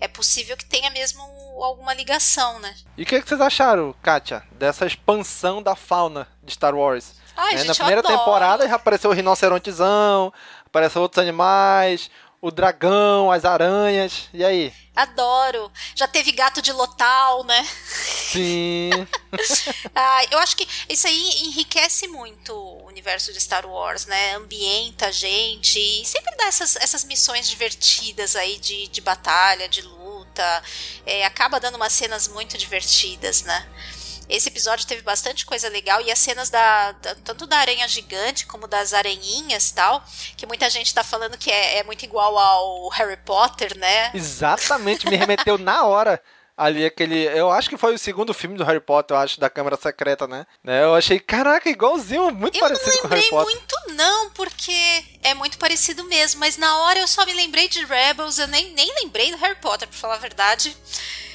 É possível que tenha mesmo alguma ligação, né? E o que, que, vocês acharam, Kátia, dessa expansão da fauna de Star Wars? Ai, é, gente, na primeira temporada já apareceu o rinocerontezão, apareceu outros animais, o dragão, as aranhas. E aí? Adoro. Já teve gato de Lotal, né? Sim. ah, eu acho que isso aí enriquece muito o universo de Star Wars, né? Ambienta a gente e sempre dá essas, essas missões divertidas aí de, de batalha, de luta. É, acaba dando umas cenas muito divertidas, né? Esse episódio teve bastante coisa legal e as cenas da, da, tanto da aranha gigante como das aranhinhas tal, que muita gente tá falando que é, é muito igual ao Harry Potter, né? Exatamente, me remeteu na hora ali aquele. Eu acho que foi o segundo filme do Harry Potter, eu acho, da Câmara Secreta, né? né? Eu achei, caraca, igualzinho, muito eu parecido com o Harry Potter. Eu não lembrei muito, não, porque é muito parecido mesmo, mas na hora eu só me lembrei de Rebels, eu nem, nem lembrei do Harry Potter, pra falar a verdade.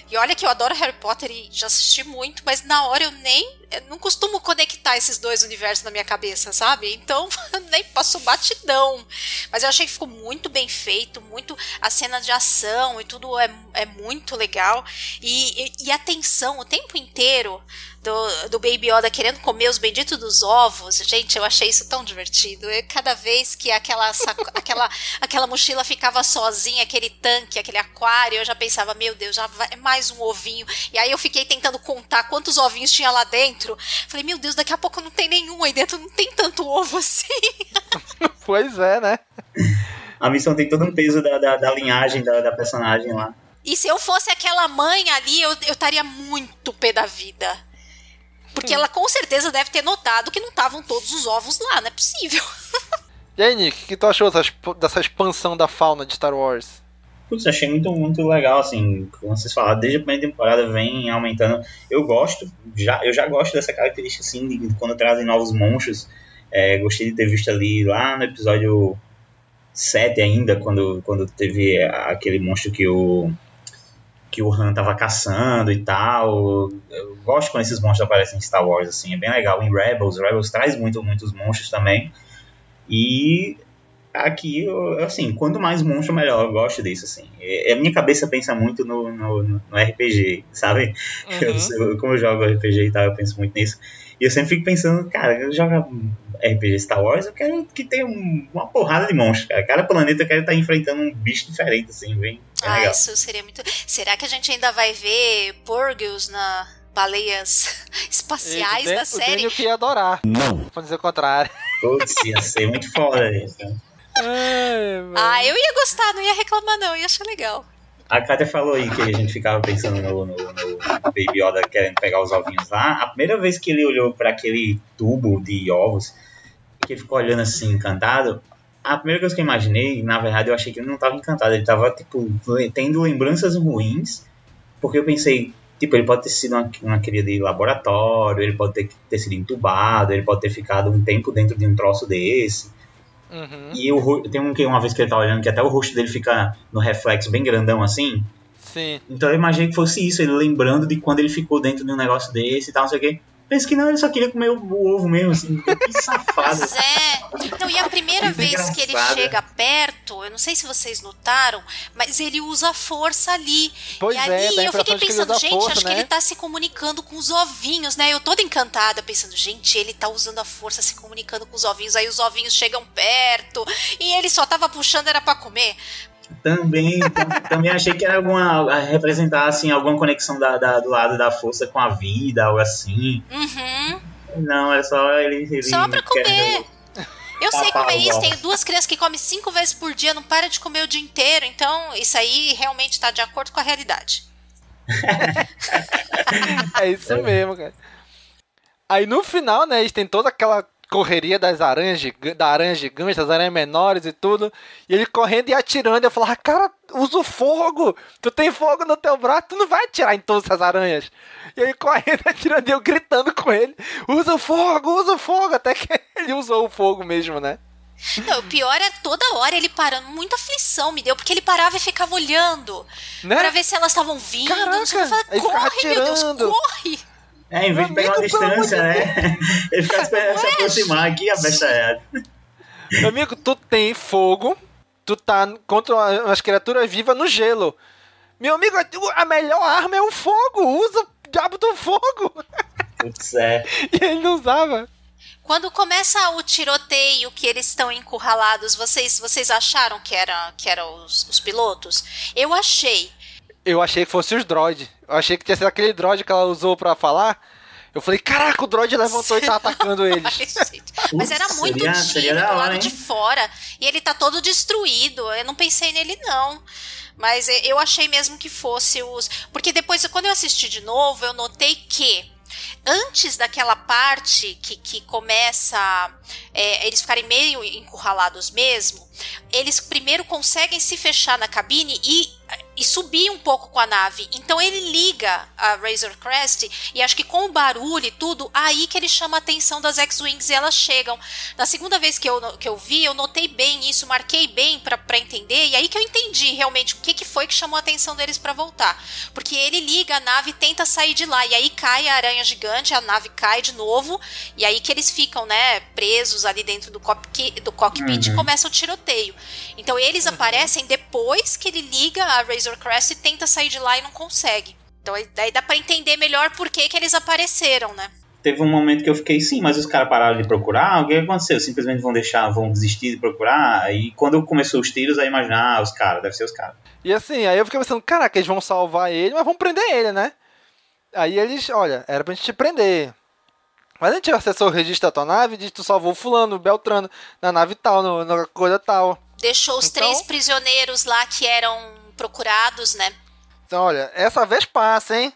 E olha que eu adoro Harry Potter e já assisti muito, mas na hora eu nem. Eu não costumo conectar esses dois universos na minha cabeça, sabe? Então nem passou batidão. Mas eu achei que ficou muito bem feito, muito. A cena de ação e tudo é, é muito legal. E, e, e a tensão o tempo inteiro do, do Baby Yoda querendo comer os benditos dos ovos. Gente, eu achei isso tão divertido. Eu, cada vez que aquela, aquela, aquela mochila ficava sozinha, aquele tanque, aquele aquário, eu já pensava, meu Deus, já vai mais um ovinho. E aí eu fiquei tentando contar quantos ovinhos tinha lá dentro. Falei, meu Deus, daqui a pouco não tem nenhum aí dentro, não tem tanto ovo assim. pois é, né? A missão tem todo um peso da, da, da linhagem da, da personagem lá. E se eu fosse aquela mãe ali, eu estaria muito pé da vida. Porque ela com certeza deve ter notado que não estavam todos os ovos lá, não é possível. E aí, Nick, o que tu achou dessa expansão da fauna de Star Wars? Putz, achei muito, muito legal, assim, como vocês falaram, desde a primeira temporada vem aumentando. Eu gosto, já, eu já gosto dessa característica, assim, de quando trazem novos monstros. É, gostei de ter visto ali lá no episódio 7 ainda, quando, quando teve aquele monstro que o que o Han tava caçando e tal. Eu gosto quando esses monstros aparecem em Star Wars, assim, é bem legal. Em Rebels, Rebels traz muito, muitos monstros também. E aqui, assim, quanto mais monstro, melhor. Eu gosto disso, assim. A minha cabeça pensa muito no, no, no RPG, sabe? Uhum. Eu, como eu jogo RPG e tal, eu penso muito nisso. E eu sempre fico pensando, cara, eu jogo RPG Star Wars, eu quero que tenha um, uma porrada de monstros, cara. Cada planeta eu quero estar enfrentando um bicho diferente, assim, bem. Ah, legal. isso seria muito. Será que a gente ainda vai ver Porgils na baleias espaciais da série? Eu que ia adorar. Não. Vou dizer o contrário. Putz, ia ser muito foda isso. Ah, eu ia gostar, não ia reclamar, não, ia achar legal. A Kátia falou aí que a gente ficava pensando no, no, no, Baby Yoda querendo pegar os ovinhos lá. A primeira vez que ele olhou para aquele tubo de ovos, que ele ficou olhando assim, encantado, a primeira coisa que eu imaginei, na verdade, eu achei que ele não estava encantado, ele estava tipo, tendo lembranças ruins, porque eu pensei, tipo, ele pode ter sido uma, uma cria de laboratório, ele pode ter, ter sido entubado, ele pode ter ficado um tempo dentro de um troço desse. Uhum. E o, tem um que uma vez que ele tá olhando que até o rosto dele fica no reflexo bem grandão assim. Sim. Então eu imaginei que fosse isso, ele lembrando de quando ele ficou dentro de um negócio desse e tal, não sei o quê. Pensa que não, ele só queria comer o, o ovo mesmo, assim. Que safado. Pois é. Não, e a primeira vez que ele chega perto, eu não sei se vocês notaram, mas ele usa a força ali. Pois e ali é, eu fiquei pensando, gente, força, acho né? que ele tá se comunicando com os ovinhos, né? Eu toda encantada, pensando, gente, ele tá usando a força se comunicando com os ovinhos. Aí os ovinhos chegam perto e ele só tava puxando, era para comer. Também, também achei que era alguma. representar assim, alguma conexão da, da, do lado da força com a vida, algo assim. Uhum. Não, é só ele. ele só pra comer. Eu sei comer isso, tenho duas crianças que comem cinco vezes por dia, não para de comer o dia inteiro, então isso aí realmente está de acordo com a realidade. é isso mesmo, cara. Aí no final, né, eles têm toda aquela correria das aranhas, da aranha gigante, das aranhas menores e tudo. E ele correndo e atirando. Eu falava, cara, usa o fogo! Tu tem fogo no teu braço, tu não vai atirar em todas essas aranhas. E ele correndo, atirando e eu gritando com ele: usa o fogo, usa o fogo! Até que ele usou o fogo mesmo, né? Não, o pior é toda hora ele parando. Muita aflição me deu, porque ele parava e ficava olhando. Né? Pra ver se elas estavam vindo. Caraca, não sei. Eu falei, corre, meu Deus, corre! É, em vez de pegar uma distância, né? Ele fica esperando se aproximar aqui, a besta é. Meu amigo, tu tem fogo, tu tá contra umas criaturas vivas no gelo. Meu amigo, a melhor arma é o fogo. Usa o diabo do fogo. Putz, é. E ele não usava. Quando começa o tiroteio que eles estão encurralados, vocês, vocês acharam que era que eram os, os pilotos? Eu achei. Eu achei que fosse os droid. Eu achei que tinha sido aquele droid que ela usou para falar. Eu falei, caraca, o droid levantou e tá atacando eles. Mas era muito seria, tímido seria do hora, lado hein? de fora. E ele tá todo destruído. Eu não pensei nele, não. Mas eu achei mesmo que fosse os. Porque depois, quando eu assisti de novo, eu notei que. Antes daquela parte que, que começa é, eles ficarem meio encurralados mesmo, eles primeiro conseguem se fechar na cabine e, e subir um pouco com a nave. Então ele liga a Razor Crest e acho que com o barulho e tudo, aí que ele chama a atenção das X-Wings e elas chegam. Na segunda vez que eu, que eu vi, eu notei bem isso, marquei bem para entender, e aí que eu entendi realmente o que, que foi que chamou a atenção deles para voltar. Porque ele liga a nave e tenta sair de lá, e aí cai a aranha gigante, a nave cai de novo, e aí que eles ficam, né, presos ali dentro do, cockpit, do cockpit e Uhum. começa o tiroteio. Então eles aparecem depois que ele liga a Razor Crest e tenta sair de lá e não consegue. Então aí- daí dá pra entender melhor por que, que eles apareceram, né? Teve um momento que eu fiquei, sim, mas os caras pararam de procurar, o que aconteceu? Simplesmente vão deixar, vão desistir de procurar, e quando começou os tiros, aí imaginar, ah, os caras, deve ser os caras. E assim, aí eu fiquei pensando, caraca, eles vão salvar ele, mas vão prender ele, né? Aí eles, olha, era pra gente te prender. Mas a gente acessou o registro da tua nave e diz que tu salvou o fulano, o Beltrano, na nave tal, no- na coisa tal. Deixou os Então- três prisioneiros lá que eram procurados, né? Então, olha, essa vez passa, hein?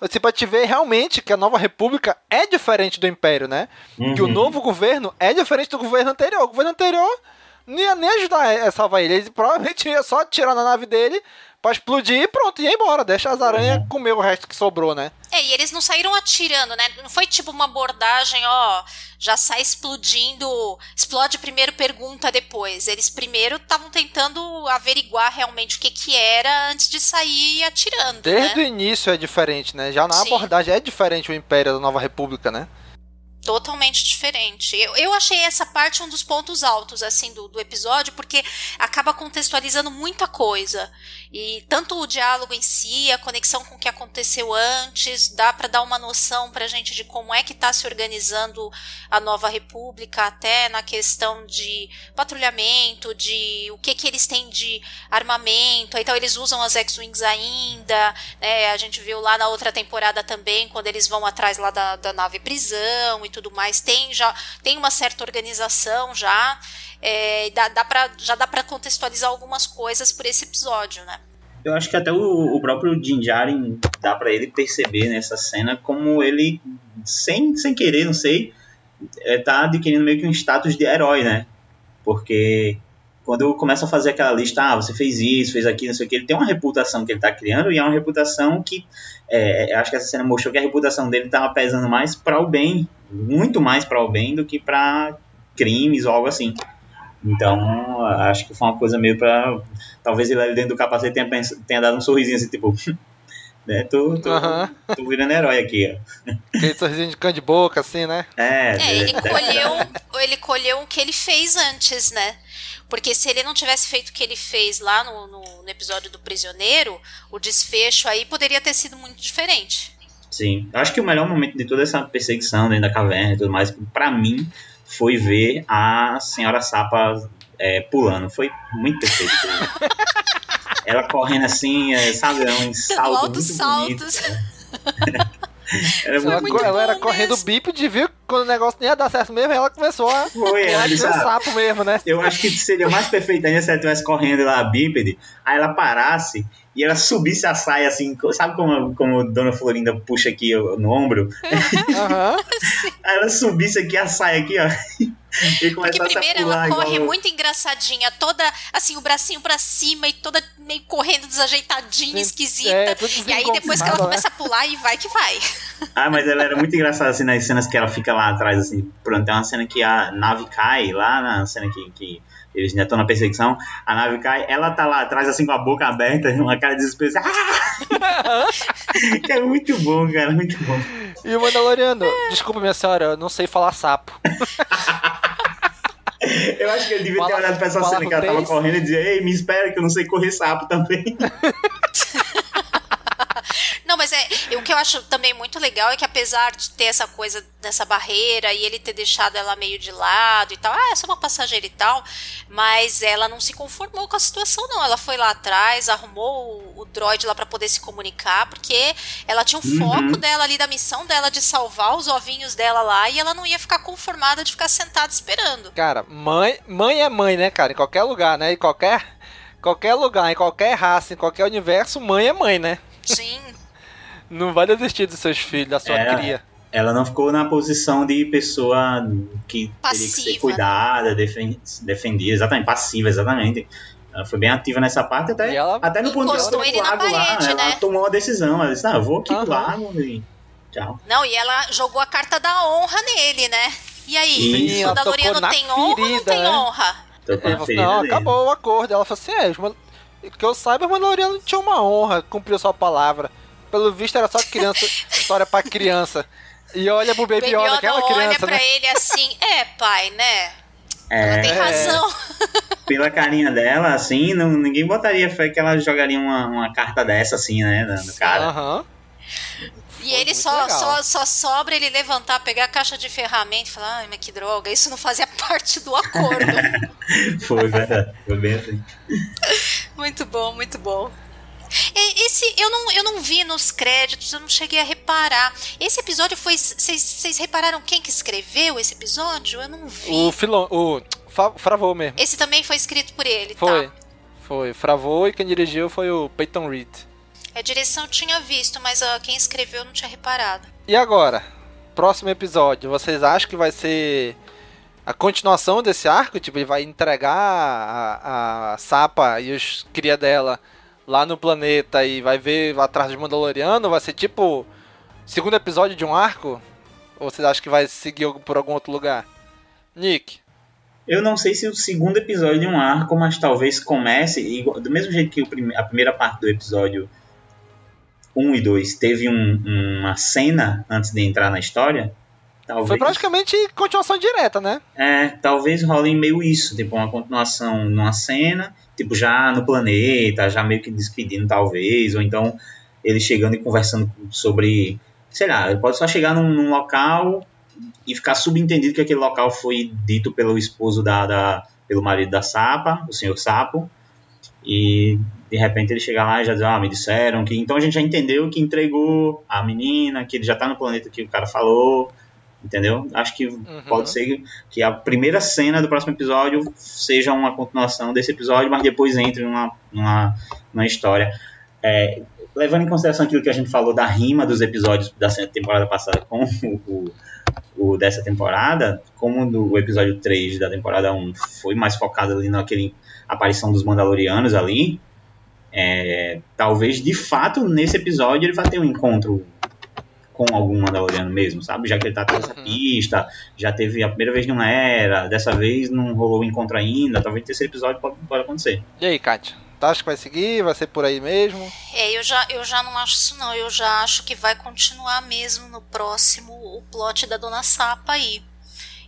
Você pode te ver realmente que a nova república é diferente do império, né? Que o Uhum. novo governo é diferente do governo anterior. O governo anterior não ia nem ajudar a salvar ele. Ele provavelmente ia só tirar na nave dele pra explodir e pronto, ia embora. Deixa as aranhas comer o resto que sobrou, né? É, e eles não saíram atirando, né? Não foi tipo uma abordagem, ó, já sai explodindo, explode primeiro, pergunta depois. Eles primeiro estavam tentando averiguar realmente o que que era antes de sair atirando, Desde né? o início é diferente, né? Já na Sim. abordagem é diferente o império da nova república, né? Totalmente diferente. Eu, eu achei essa parte um dos pontos altos, assim, do, do episódio, porque acaba contextualizando muita coisa. E tanto o diálogo em si, a conexão com o que aconteceu antes, dá para dar uma noção pra gente de como é que tá se organizando a nova república, até na questão de patrulhamento, de o que que eles têm de armamento. Então eles usam as X-Wings ainda, né? A gente viu lá na outra temporada também, quando eles vão atrás lá da, da nave prisão e tudo mais. Tem já tem uma certa organização já. É, dá, dá pra, já dá para contextualizar algumas coisas por esse episódio, né? Eu acho que até o, o próprio Din Djarin dá pra ele perceber nessa cena como ele, sem, sem querer, não sei, é, tá adquirindo meio que um status de herói, né? Porque quando começa a fazer aquela lista, ah, você fez isso, fez aquilo, não sei o que, ele tem uma reputação que ele tá criando e é uma reputação que, é, acho que essa cena mostrou que a reputação dele tava pesando mais para o bem, muito mais para o bem do que para crimes ou algo assim. Então, acho que foi uma coisa meio pra. Talvez ele ali dentro do capacete tenha, pens- tenha dado um sorrisinho assim, tipo. né, tô, tô, tô virando herói aqui, ó. Aquele sorrisinho de cano de boca, assim, né? É, É, ele é, colheu, ele colheu o que ele fez antes, né? Porque se ele não tivesse feito o que ele fez lá no, no, no episódio do prisioneiro, o desfecho aí poderia ter sido muito diferente. Sim. Acho que o melhor momento de toda essa perseguição dentro da caverna e tudo mais, pra mim, foi ver a senhora Sapa é, pulando. Foi muito perfeito. Ela correndo assim, é, sabe, é um salto altos muito saltos. bonito. Era Ela, muito ela era correndo mesmo. bípede, viu? que Quando o negócio nem ia dar certo mesmo, ela começou a Foi, ela um ah, sapo mesmo, né? Eu acho que seria mais perfeito ainda se ela estivesse correndo lá bípede, aí ela parasse e ela subisse a saia assim, sabe como, como Dona Florinda puxa aqui no ombro? Aham. Aí ela subisse aqui a saia aqui, ó. E Porque primeiro ela corre igual... muito engraçadinha, toda assim, o bracinho pra cima e toda meio correndo desajeitadinha, esquisita. é, e aí depois que ela começa a pular e vai que vai. Ah, mas ela era muito engraçada assim nas cenas que ela fica lá atrás, assim. Pronto, tem uma cena que a nave cai lá na cena que, que eles ainda estão na perseguição. A nave cai, ela tá lá atrás, assim, com a boca aberta, uma cara de desespero. assim, Ah! que é muito bom, cara, muito bom. E o Mandaloriano, desculpa minha senhora, eu não sei falar sapo. Eu acho que ele devia ter olhado pra essa cena que ela tava correndo e dizer, ei, me espera que eu não sei correr sapo também. Não, mas é, o que eu acho também muito legal é que apesar de ter essa coisa dessa barreira e ele ter deixado ela meio de lado e tal, ah, é só uma passageira e tal, mas ela não se conformou com a situação não. Ela foi lá atrás, arrumou o, o droid lá para poder se comunicar, porque ela tinha o uhum. foco dela ali da missão dela de salvar os ovinhos dela lá e ela não ia ficar conformada de ficar sentada esperando. Cara, mãe, mãe é mãe, né, cara, em qualquer lugar, né? Em qualquer qualquer lugar, em qualquer raça, em qualquer universo, mãe é mãe, né? Sim. Não vai desistir dos seus filhos, da sua é, cria. Ela não ficou na posição de pessoa que passiva, teria que ser cuidada, defend, defendida, exatamente, passiva, exatamente. Ela foi bem ativa nessa parte, até, ela até no ponto de ele na parede, lá, né? ela tomou uma decisão. Ela disse, ah, eu vou aqui uhum. pro lago e tchau. Não, e ela jogou a carta da honra nele, né? E aí, Sim, o Mandaloriano tem ferida, honra ou não tem né? honra? Falou, não, dele. acabou o acordo. Ela falou assim, é, que eu saiba, o Mandaloriano tinha uma honra, cumpriu sua palavra. Pelo visto era só criança, história pra criança. E olha pro Baby, Baby Yoda, aquela criança, olha pra né? ele assim, é pai, né? É, ela tem razão. Pela carinha dela, assim, não, ninguém botaria fé que ela jogaria uma, uma carta dessa, assim, né, no cara. Aham. Uhum. E ele só, só, só sobra ele levantar, pegar a caixa de ferramenta e falar, ai, mas que droga, isso não fazia parte do acordo. foi, verdade. Foi bem assim. Muito bom, muito bom. Esse eu não, eu não vi nos créditos, eu não cheguei a reparar. Esse episódio foi. Vocês repararam quem que escreveu esse episódio? Eu não vi. O Filon. O Fravô mesmo. Esse também foi escrito por ele, foi. tá? Foi. Fravô e quem dirigiu foi o Peyton Reed. A direção eu tinha visto, mas uh, quem escreveu eu não tinha reparado. E agora? Próximo episódio, vocês acham que vai ser a continuação desse arco? Tipo, ele vai entregar a, a Sapa e os cria dela lá no planeta e vai ver atrás de Mandaloriano, vai ser tipo segundo episódio de um arco? Ou vocês acham que vai seguir por algum outro lugar? Nick? Eu não sei se o segundo episódio de um arco, mas talvez comece, igual, do mesmo jeito que a primeira parte do episódio 1 e 2 teve um, uma cena antes de entrar na história, Talvez, Foi praticamente continuação direta, né? É, talvez role meio isso, tipo uma continuação numa cena, tipo já no planeta, já meio que despedindo talvez, ou então ele chegando e conversando sobre, sei lá, ele pode só chegar num, num local e ficar subentendido que aquele local foi dito pelo esposo da, da pelo marido da Sapa, o senhor Sapo, e de repente ele chega lá e já diz, ah, me disseram que. Então a gente já entendeu que entregou a menina, que ele já tá no planeta que o cara falou, entendeu? Acho que uhum. pode ser que a primeira cena do próximo episódio seja uma continuação desse episódio, mas depois entre numa, numa, numa história. É, levando em consideração aquilo que a gente falou da rima dos episódios da temporada passada com o, o, o dessa temporada, como no episódio 3 da temporada 1 foi mais focado ali naquele aparição dos Mandalorianos ali, é, talvez de fato nesse episódio ele vai ter um encontro com algum Mandaloriano mesmo, sabe? Já que ele tá uhum. pista, já teve a primeira vez não era, dessa vez não rolou o encontro ainda, talvez terceiro episódio pode, pode acontecer. E aí, Kátia? Tu acha que vai seguir? Vai ser por aí mesmo? É, eu já, eu já não acho isso não. Eu já acho que vai continuar mesmo no próximo o plot da Dona Sapa aí.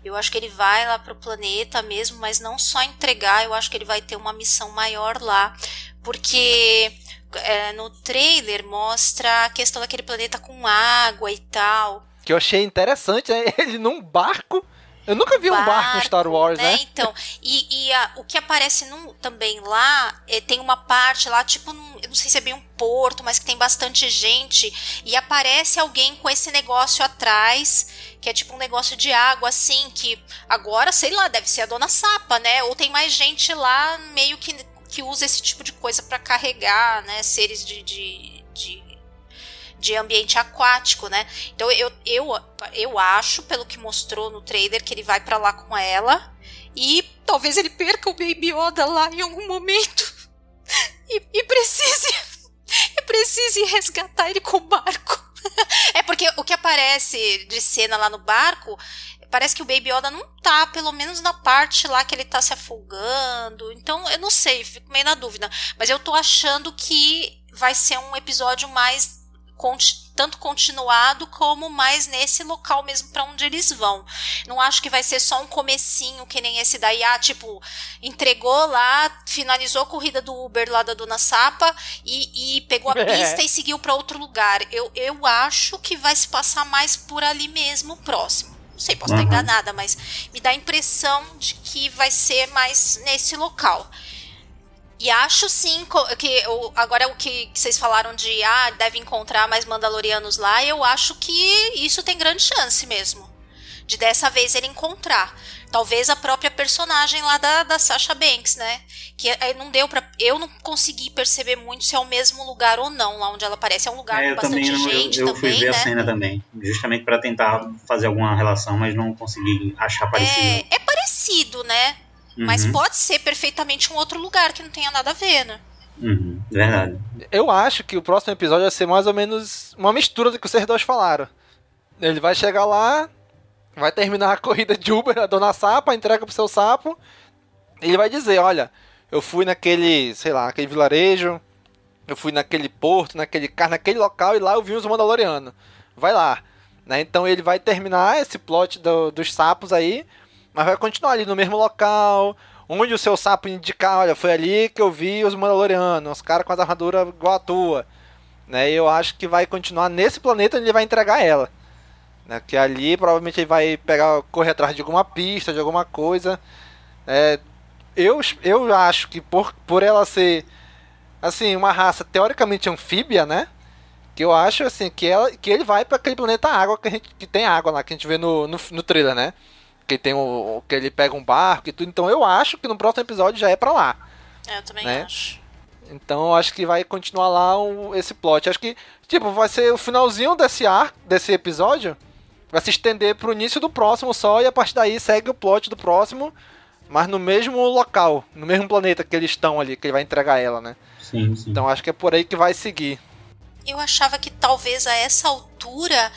Eu acho que ele vai lá pro planeta mesmo, mas não só entregar, eu acho que ele vai ter uma missão maior lá. Porque é, no trailer mostra a questão daquele planeta com água e tal. Que eu achei interessante, né? Ele num barco. Eu nunca vi barco, um barco em Star Wars, né? né? Então, e, e a, o que aparece num, também lá, é, tem uma parte lá, tipo, num, eu não sei se é bem um porto, mas que tem bastante gente, e aparece alguém com esse negócio atrás, que é tipo um negócio de água, assim, que agora, sei lá, deve ser a Dona Sapa, né? Ou tem mais gente lá, meio que que usa esse tipo de coisa para carregar, né, seres de, de, de, de, ambiente aquático, né? Então eu, eu, eu acho, pelo que mostrou no trailer, que ele vai para lá com ela e talvez ele perca o Baby Yoda lá em algum momento e, e precise e precise resgatar ele com o barco. é porque o que aparece de cena lá no barco parece que o Baby Yoda não tá, pelo menos na parte lá que ele tá se afogando. Então, eu não sei, fico meio na dúvida. Mas eu tô achando que vai ser um episódio mais tanto continuado como mais nesse local mesmo para onde eles vão. Não acho que vai ser só um comecinho que nem esse daí, ah, tipo, entregou lá, finalizou a corrida do Uber lá da Dona Sapa e, e pegou a pista é. e seguiu para outro lugar. Eu, eu acho que vai se passar mais por ali mesmo, próximo. Não sei, posso uhum. estar enganada, mas me dá a impressão de que vai ser mais nesse local. E acho sim que agora o que vocês falaram de ah, deve encontrar mais Mandalorianos lá, eu acho que isso tem grande chance mesmo. De dessa vez ele encontrar. Talvez a própria personagem lá da, da Sasha Banks, né? Que aí não deu para Eu não consegui perceber muito se é o mesmo lugar ou não, lá onde ela aparece. É um lugar é, com bastante também, gente eu, eu também. Eu fui ver né? a cena também. Justamente para tentar fazer alguma relação, mas não consegui achar parecido. É, é parecido, né? Uhum. Mas pode ser perfeitamente um outro lugar que não tenha nada a ver, né? Uhum, verdade. Eu acho que o próximo episódio vai ser mais ou menos uma mistura do que vocês dois falaram. Ele vai chegar lá, vai terminar a corrida de Uber, a dona Sapa, entrega pro seu sapo. Ele vai dizer: Olha, eu fui naquele, sei lá, aquele vilarejo, eu fui naquele porto, naquele carro, naquele local e lá eu vi os Mandalorianos. Vai lá. Né? Então ele vai terminar esse plot do, dos sapos aí mas vai continuar ali no mesmo local, onde o seu sapo indicar, olha, foi ali que eu vi os Mandalorianos, os caras com as armaduras igual a tua. Né? E eu acho que vai continuar nesse planeta onde ele vai entregar ela. Né? Que ali provavelmente ele vai pegar, correr atrás de alguma pista, de alguma coisa. É, eu, eu acho que por, por ela ser assim, uma raça teoricamente anfíbia, né? Que eu acho assim que, ela, que ele vai para aquele planeta água que, a gente, que tem água lá, que a gente vê no, no, no trailer, né? que tem o que ele pega um barco e tudo. Então eu acho que no próximo episódio já é para lá. É, eu também né? acho. Então eu acho que vai continuar lá um, esse plot. Acho que tipo vai ser o finalzinho desse ar desse episódio. Vai se estender pro início do próximo só e a partir daí segue o plot do próximo, mas no mesmo local, no mesmo planeta que eles estão ali, que ele vai entregar ela, né? Sim, sim. Então acho que é por aí que vai seguir. Eu achava que talvez a essa altura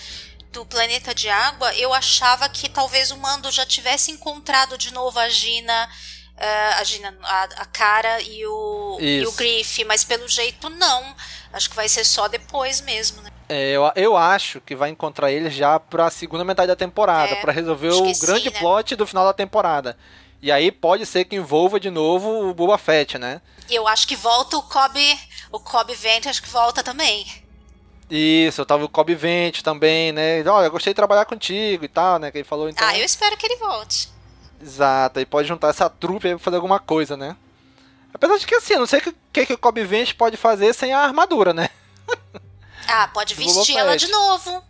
do planeta de água, eu achava que talvez o Mando já tivesse encontrado de novo a Gina, uh, a Gina, a, a cara e o, e o Griff, mas pelo jeito não. Acho que vai ser só depois mesmo, né? É, eu, eu acho que vai encontrar ele já pra segunda metade da temporada, é, para resolver o grande né? plot do final da temporada. E aí pode ser que envolva de novo o Boba Fett, né? Eu acho que volta o Cobb, o Cobb Vent, acho que volta também. Isso, eu tava o Kobe Vente também, né? Olha, eu gostei de trabalhar contigo e tal, né? Que ele falou então. Ah, eu espero que ele volte. Exato, aí pode juntar essa trupe aí pra fazer alguma coisa, né? Apesar de que assim, eu não sei o que, que, que o Kobe Vente pode fazer sem a armadura, né? Ah, pode vestir ela de novo.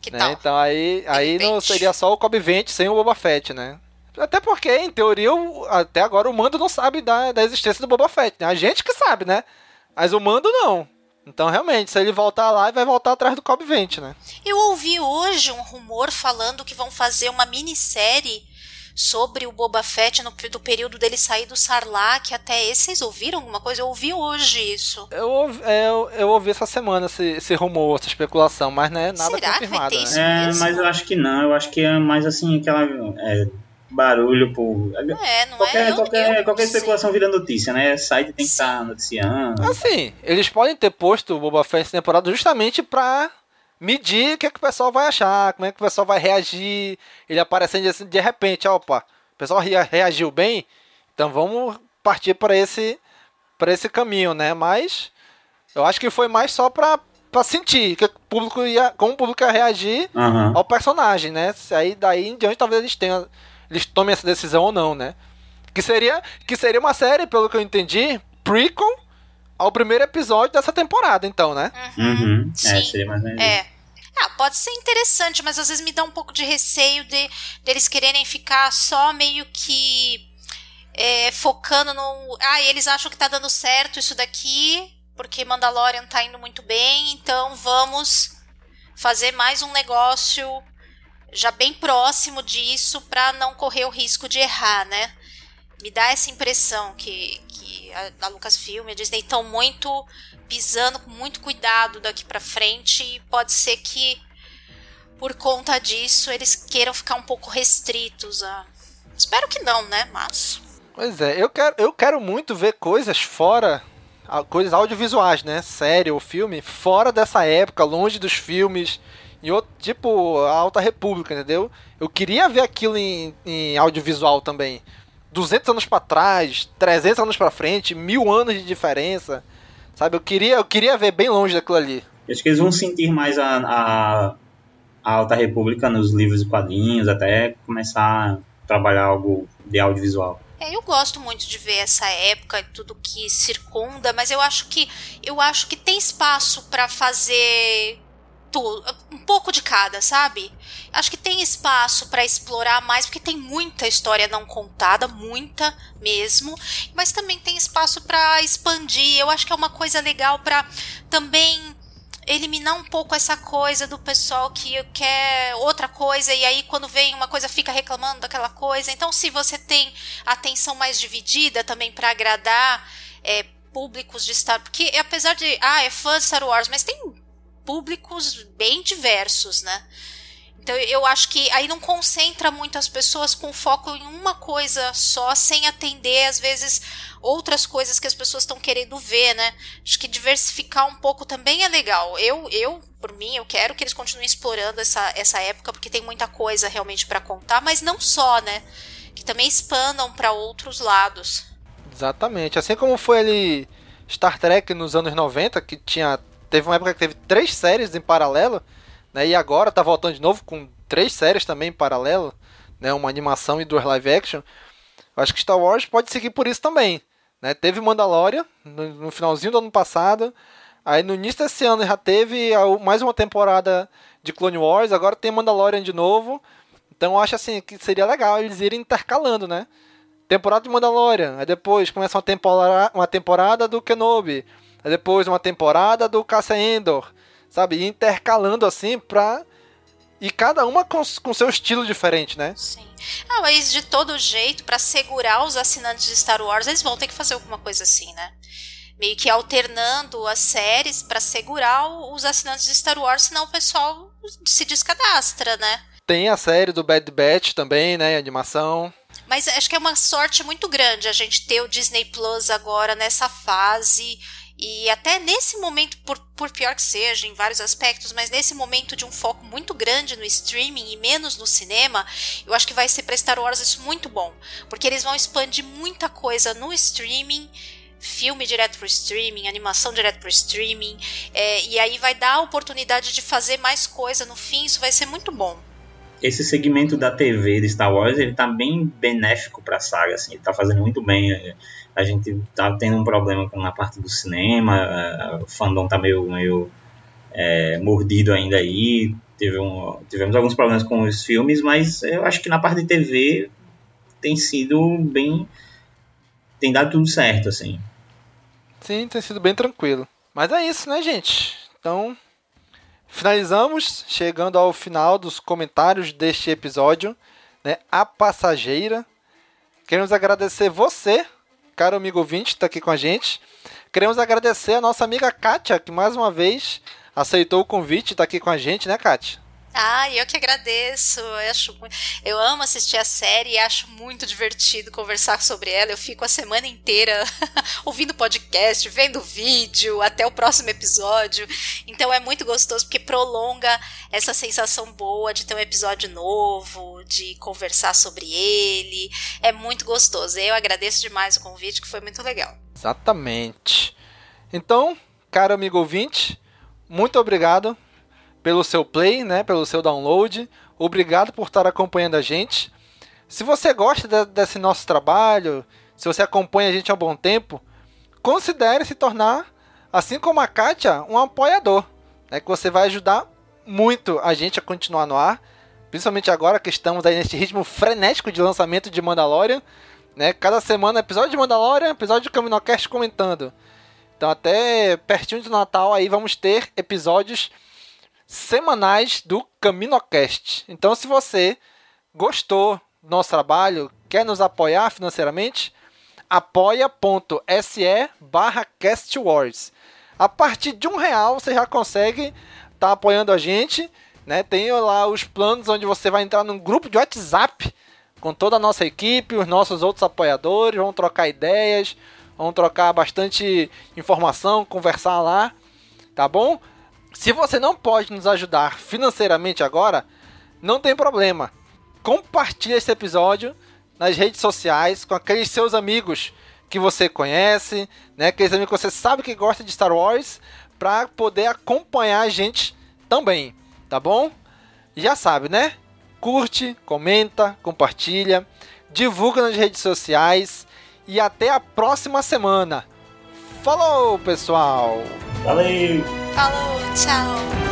Que né? tal? Então aí, aí não seria só o Kobe Vente sem o Boba Fett, né? Até porque, em teoria, o, até agora o Mando não sabe da, da existência do Boba Fett. Né? A gente que sabe, né? Mas o Mando não. Então, realmente, se ele voltar lá, ele vai voltar atrás do Cobb Vente, né? Eu ouvi hoje um rumor falando que vão fazer uma minissérie sobre o Boba Fett no, do período dele sair do Sarlacc até esse. Vocês ouviram alguma coisa? Eu ouvi hoje isso. Eu, é, eu, eu ouvi essa semana esse, esse rumor, essa especulação, mas não é nada Será confirmado. Que vai ter né? isso é, mas eu acho que não. Eu acho que é mais assim, aquela. É, barulho por. É, não qualquer, é? Eu, qualquer, eu qualquer especulação vira notícia, né? Site tem que estar tá noticiando. Assim, eles podem ter posto o Boba Fett nessa temporada justamente pra medir o que, é que o pessoal vai achar, como é que o pessoal vai reagir. Ele aparecendo assim, de repente, opa, o pessoal reagiu bem, então vamos partir para esse, para esse caminho, né? Mas eu acho que foi mais só pra, pra sentir que o público ia, como o público ia reagir Uhum. ao personagem, né? Aí daí em diante talvez eles tenham eles tomem essa decisão ou não, né? Que seria, que seria uma série, pelo que eu entendi, prequel ao primeiro episódio dessa temporada, então, né? Uhum. Sim. É, seria mais ou menos É. Ah, pode ser interessante, mas às vezes me dá um pouco de receio de deles quererem ficar só meio que é, focando no. Ah, eles acham que tá dando certo isso daqui, porque Mandalorian tá indo muito bem, então vamos fazer mais um negócio já bem próximo disso para não correr o risco de errar, né? Me dá essa impressão que, que a, a Lucasfilm e a Disney estão muito pisando com muito cuidado daqui para frente e pode ser que por conta disso eles queiram ficar um pouco restritos a Espero que não, né? Mas Pois é, eu quero, eu quero muito ver coisas fora coisas audiovisuais, né? Série ou filme, fora dessa época, longe dos filmes, em outro, tipo a Alta República, entendeu? Eu queria ver aquilo em, em audiovisual também. 200 anos para trás, 300 anos para frente, mil anos de diferença, sabe? Eu queria, eu queria ver bem longe daquilo ali. Acho que eles vão sentir mais a, a, a Alta República nos livros e quadrinhos, até começar a trabalhar algo de audiovisual. É, eu gosto muito de ver essa época e tudo que circunda, mas eu acho que eu acho que tem espaço para fazer tudo, um pouco de cada, sabe? Acho que tem espaço para explorar mais, porque tem muita história não contada, muita mesmo, mas também tem espaço para expandir. Eu acho que é uma coisa legal para também eliminar um pouco essa coisa do pessoal que quer outra coisa e aí quando vem uma coisa fica reclamando daquela coisa. Então, se você tem atenção mais dividida também para agradar é, públicos de Star, porque apesar de ah é fã de Star Wars, mas tem públicos bem diversos, né? Então eu acho que aí não concentra muitas pessoas com foco em uma coisa só, sem atender às vezes outras coisas que as pessoas estão querendo ver, né? Acho que diversificar um pouco também é legal. Eu, eu por mim, eu quero que eles continuem explorando essa, essa época porque tem muita coisa realmente para contar, mas não só, né? Que também expandam para outros lados. Exatamente. Assim como foi ali Star Trek nos anos 90, que tinha teve uma época que teve três séries em paralelo né? E agora tá voltando de novo com três séries também em paralelo, né? Uma animação e duas live action. Eu acho que Star Wars pode seguir por isso também. Né? Teve Mandalorian no, no finalzinho do ano passado. Aí no início desse ano já teve mais uma temporada de Clone Wars, agora tem Mandalorian de novo. Então eu acho assim que seria legal eles irem intercalando, né? Temporada de Mandalorian, aí depois começa uma temporada, uma temporada do Kenobi, depois uma temporada do Cassian Endor sabe? intercalando assim pra. E cada uma com, com seu estilo diferente, né? Sim. Ah, mas de todo jeito, para segurar os assinantes de Star Wars, eles vão ter que fazer alguma coisa assim, né? Meio que alternando as séries para segurar os assinantes de Star Wars, senão o pessoal se descadastra, né? Tem a série do Bad Batch também, né? Animação. Mas acho que é uma sorte muito grande a gente ter o Disney Plus agora nessa fase e até nesse momento, por, por pior que seja, em vários aspectos, mas nesse momento de um foco muito grande no streaming e menos no cinema, eu acho que vai ser para Star Wars isso muito bom. Porque eles vão expandir muita coisa no streaming filme direto pro streaming, animação direto pro streaming, é, e aí vai dar a oportunidade de fazer mais coisa no fim, isso vai ser muito bom. Esse segmento da TV de Star Wars, ele tá bem benéfico pra saga, assim, ele tá fazendo muito bem. A gente tá tendo um problema na parte do cinema, o fandom tá meio, meio é, mordido ainda aí, teve um, tivemos alguns problemas com os filmes, mas eu acho que na parte de TV tem sido bem. tem dado tudo certo, assim. Sim, tem sido bem tranquilo. Mas é isso, né, gente? Então, finalizamos, chegando ao final dos comentários deste episódio, né? A Passageira. Queremos agradecer você caro amigo ouvinte, está aqui com a gente. Queremos agradecer a nossa amiga Kátia, que mais uma vez aceitou o convite e está aqui com a gente, né, Kátia? Ah, eu que agradeço. Eu, acho, eu amo assistir a série e acho muito divertido conversar sobre ela. Eu fico a semana inteira ouvindo podcast, vendo vídeo, até o próximo episódio. Então é muito gostoso porque prolonga essa sensação boa de ter um episódio novo, de conversar sobre ele. É muito gostoso. Eu agradeço demais o convite, que foi muito legal. Exatamente. Então, caro amigo ouvinte, muito obrigado pelo seu play, né, pelo seu download. Obrigado por estar acompanhando a gente. Se você gosta de, desse nosso trabalho, se você acompanha a gente há um bom tempo, considere se tornar, assim como a Kátia, um apoiador. Né, que você vai ajudar muito a gente a continuar no ar. Principalmente agora que estamos aí nesse ritmo frenético de lançamento de Mandalorian. Né? Cada semana episódio de Mandalorian, episódio de Caminocast comentando. Então até pertinho do Natal aí vamos ter episódios semanais do CaminoCast. Então, se você gostou do nosso trabalho, quer nos apoiar financeiramente, apoia.se barra castwars. A partir de um real você já consegue estar tá apoiando a gente. Né? Tem lá os planos onde você vai entrar num grupo de WhatsApp com toda a nossa equipe, os nossos outros apoiadores, vão trocar ideias, Vamos trocar bastante informação, conversar lá, tá bom? Se você não pode nos ajudar financeiramente agora, não tem problema. Compartilhe esse episódio nas redes sociais com aqueles seus amigos que você conhece, né? Aqueles amigos que você sabe que gosta de Star Wars, para poder acompanhar a gente também, tá bom? Já sabe, né? Curte, comenta, compartilha, divulga nas redes sociais e até a próxima semana. Falou, pessoal! Valeu! Falou, tchau!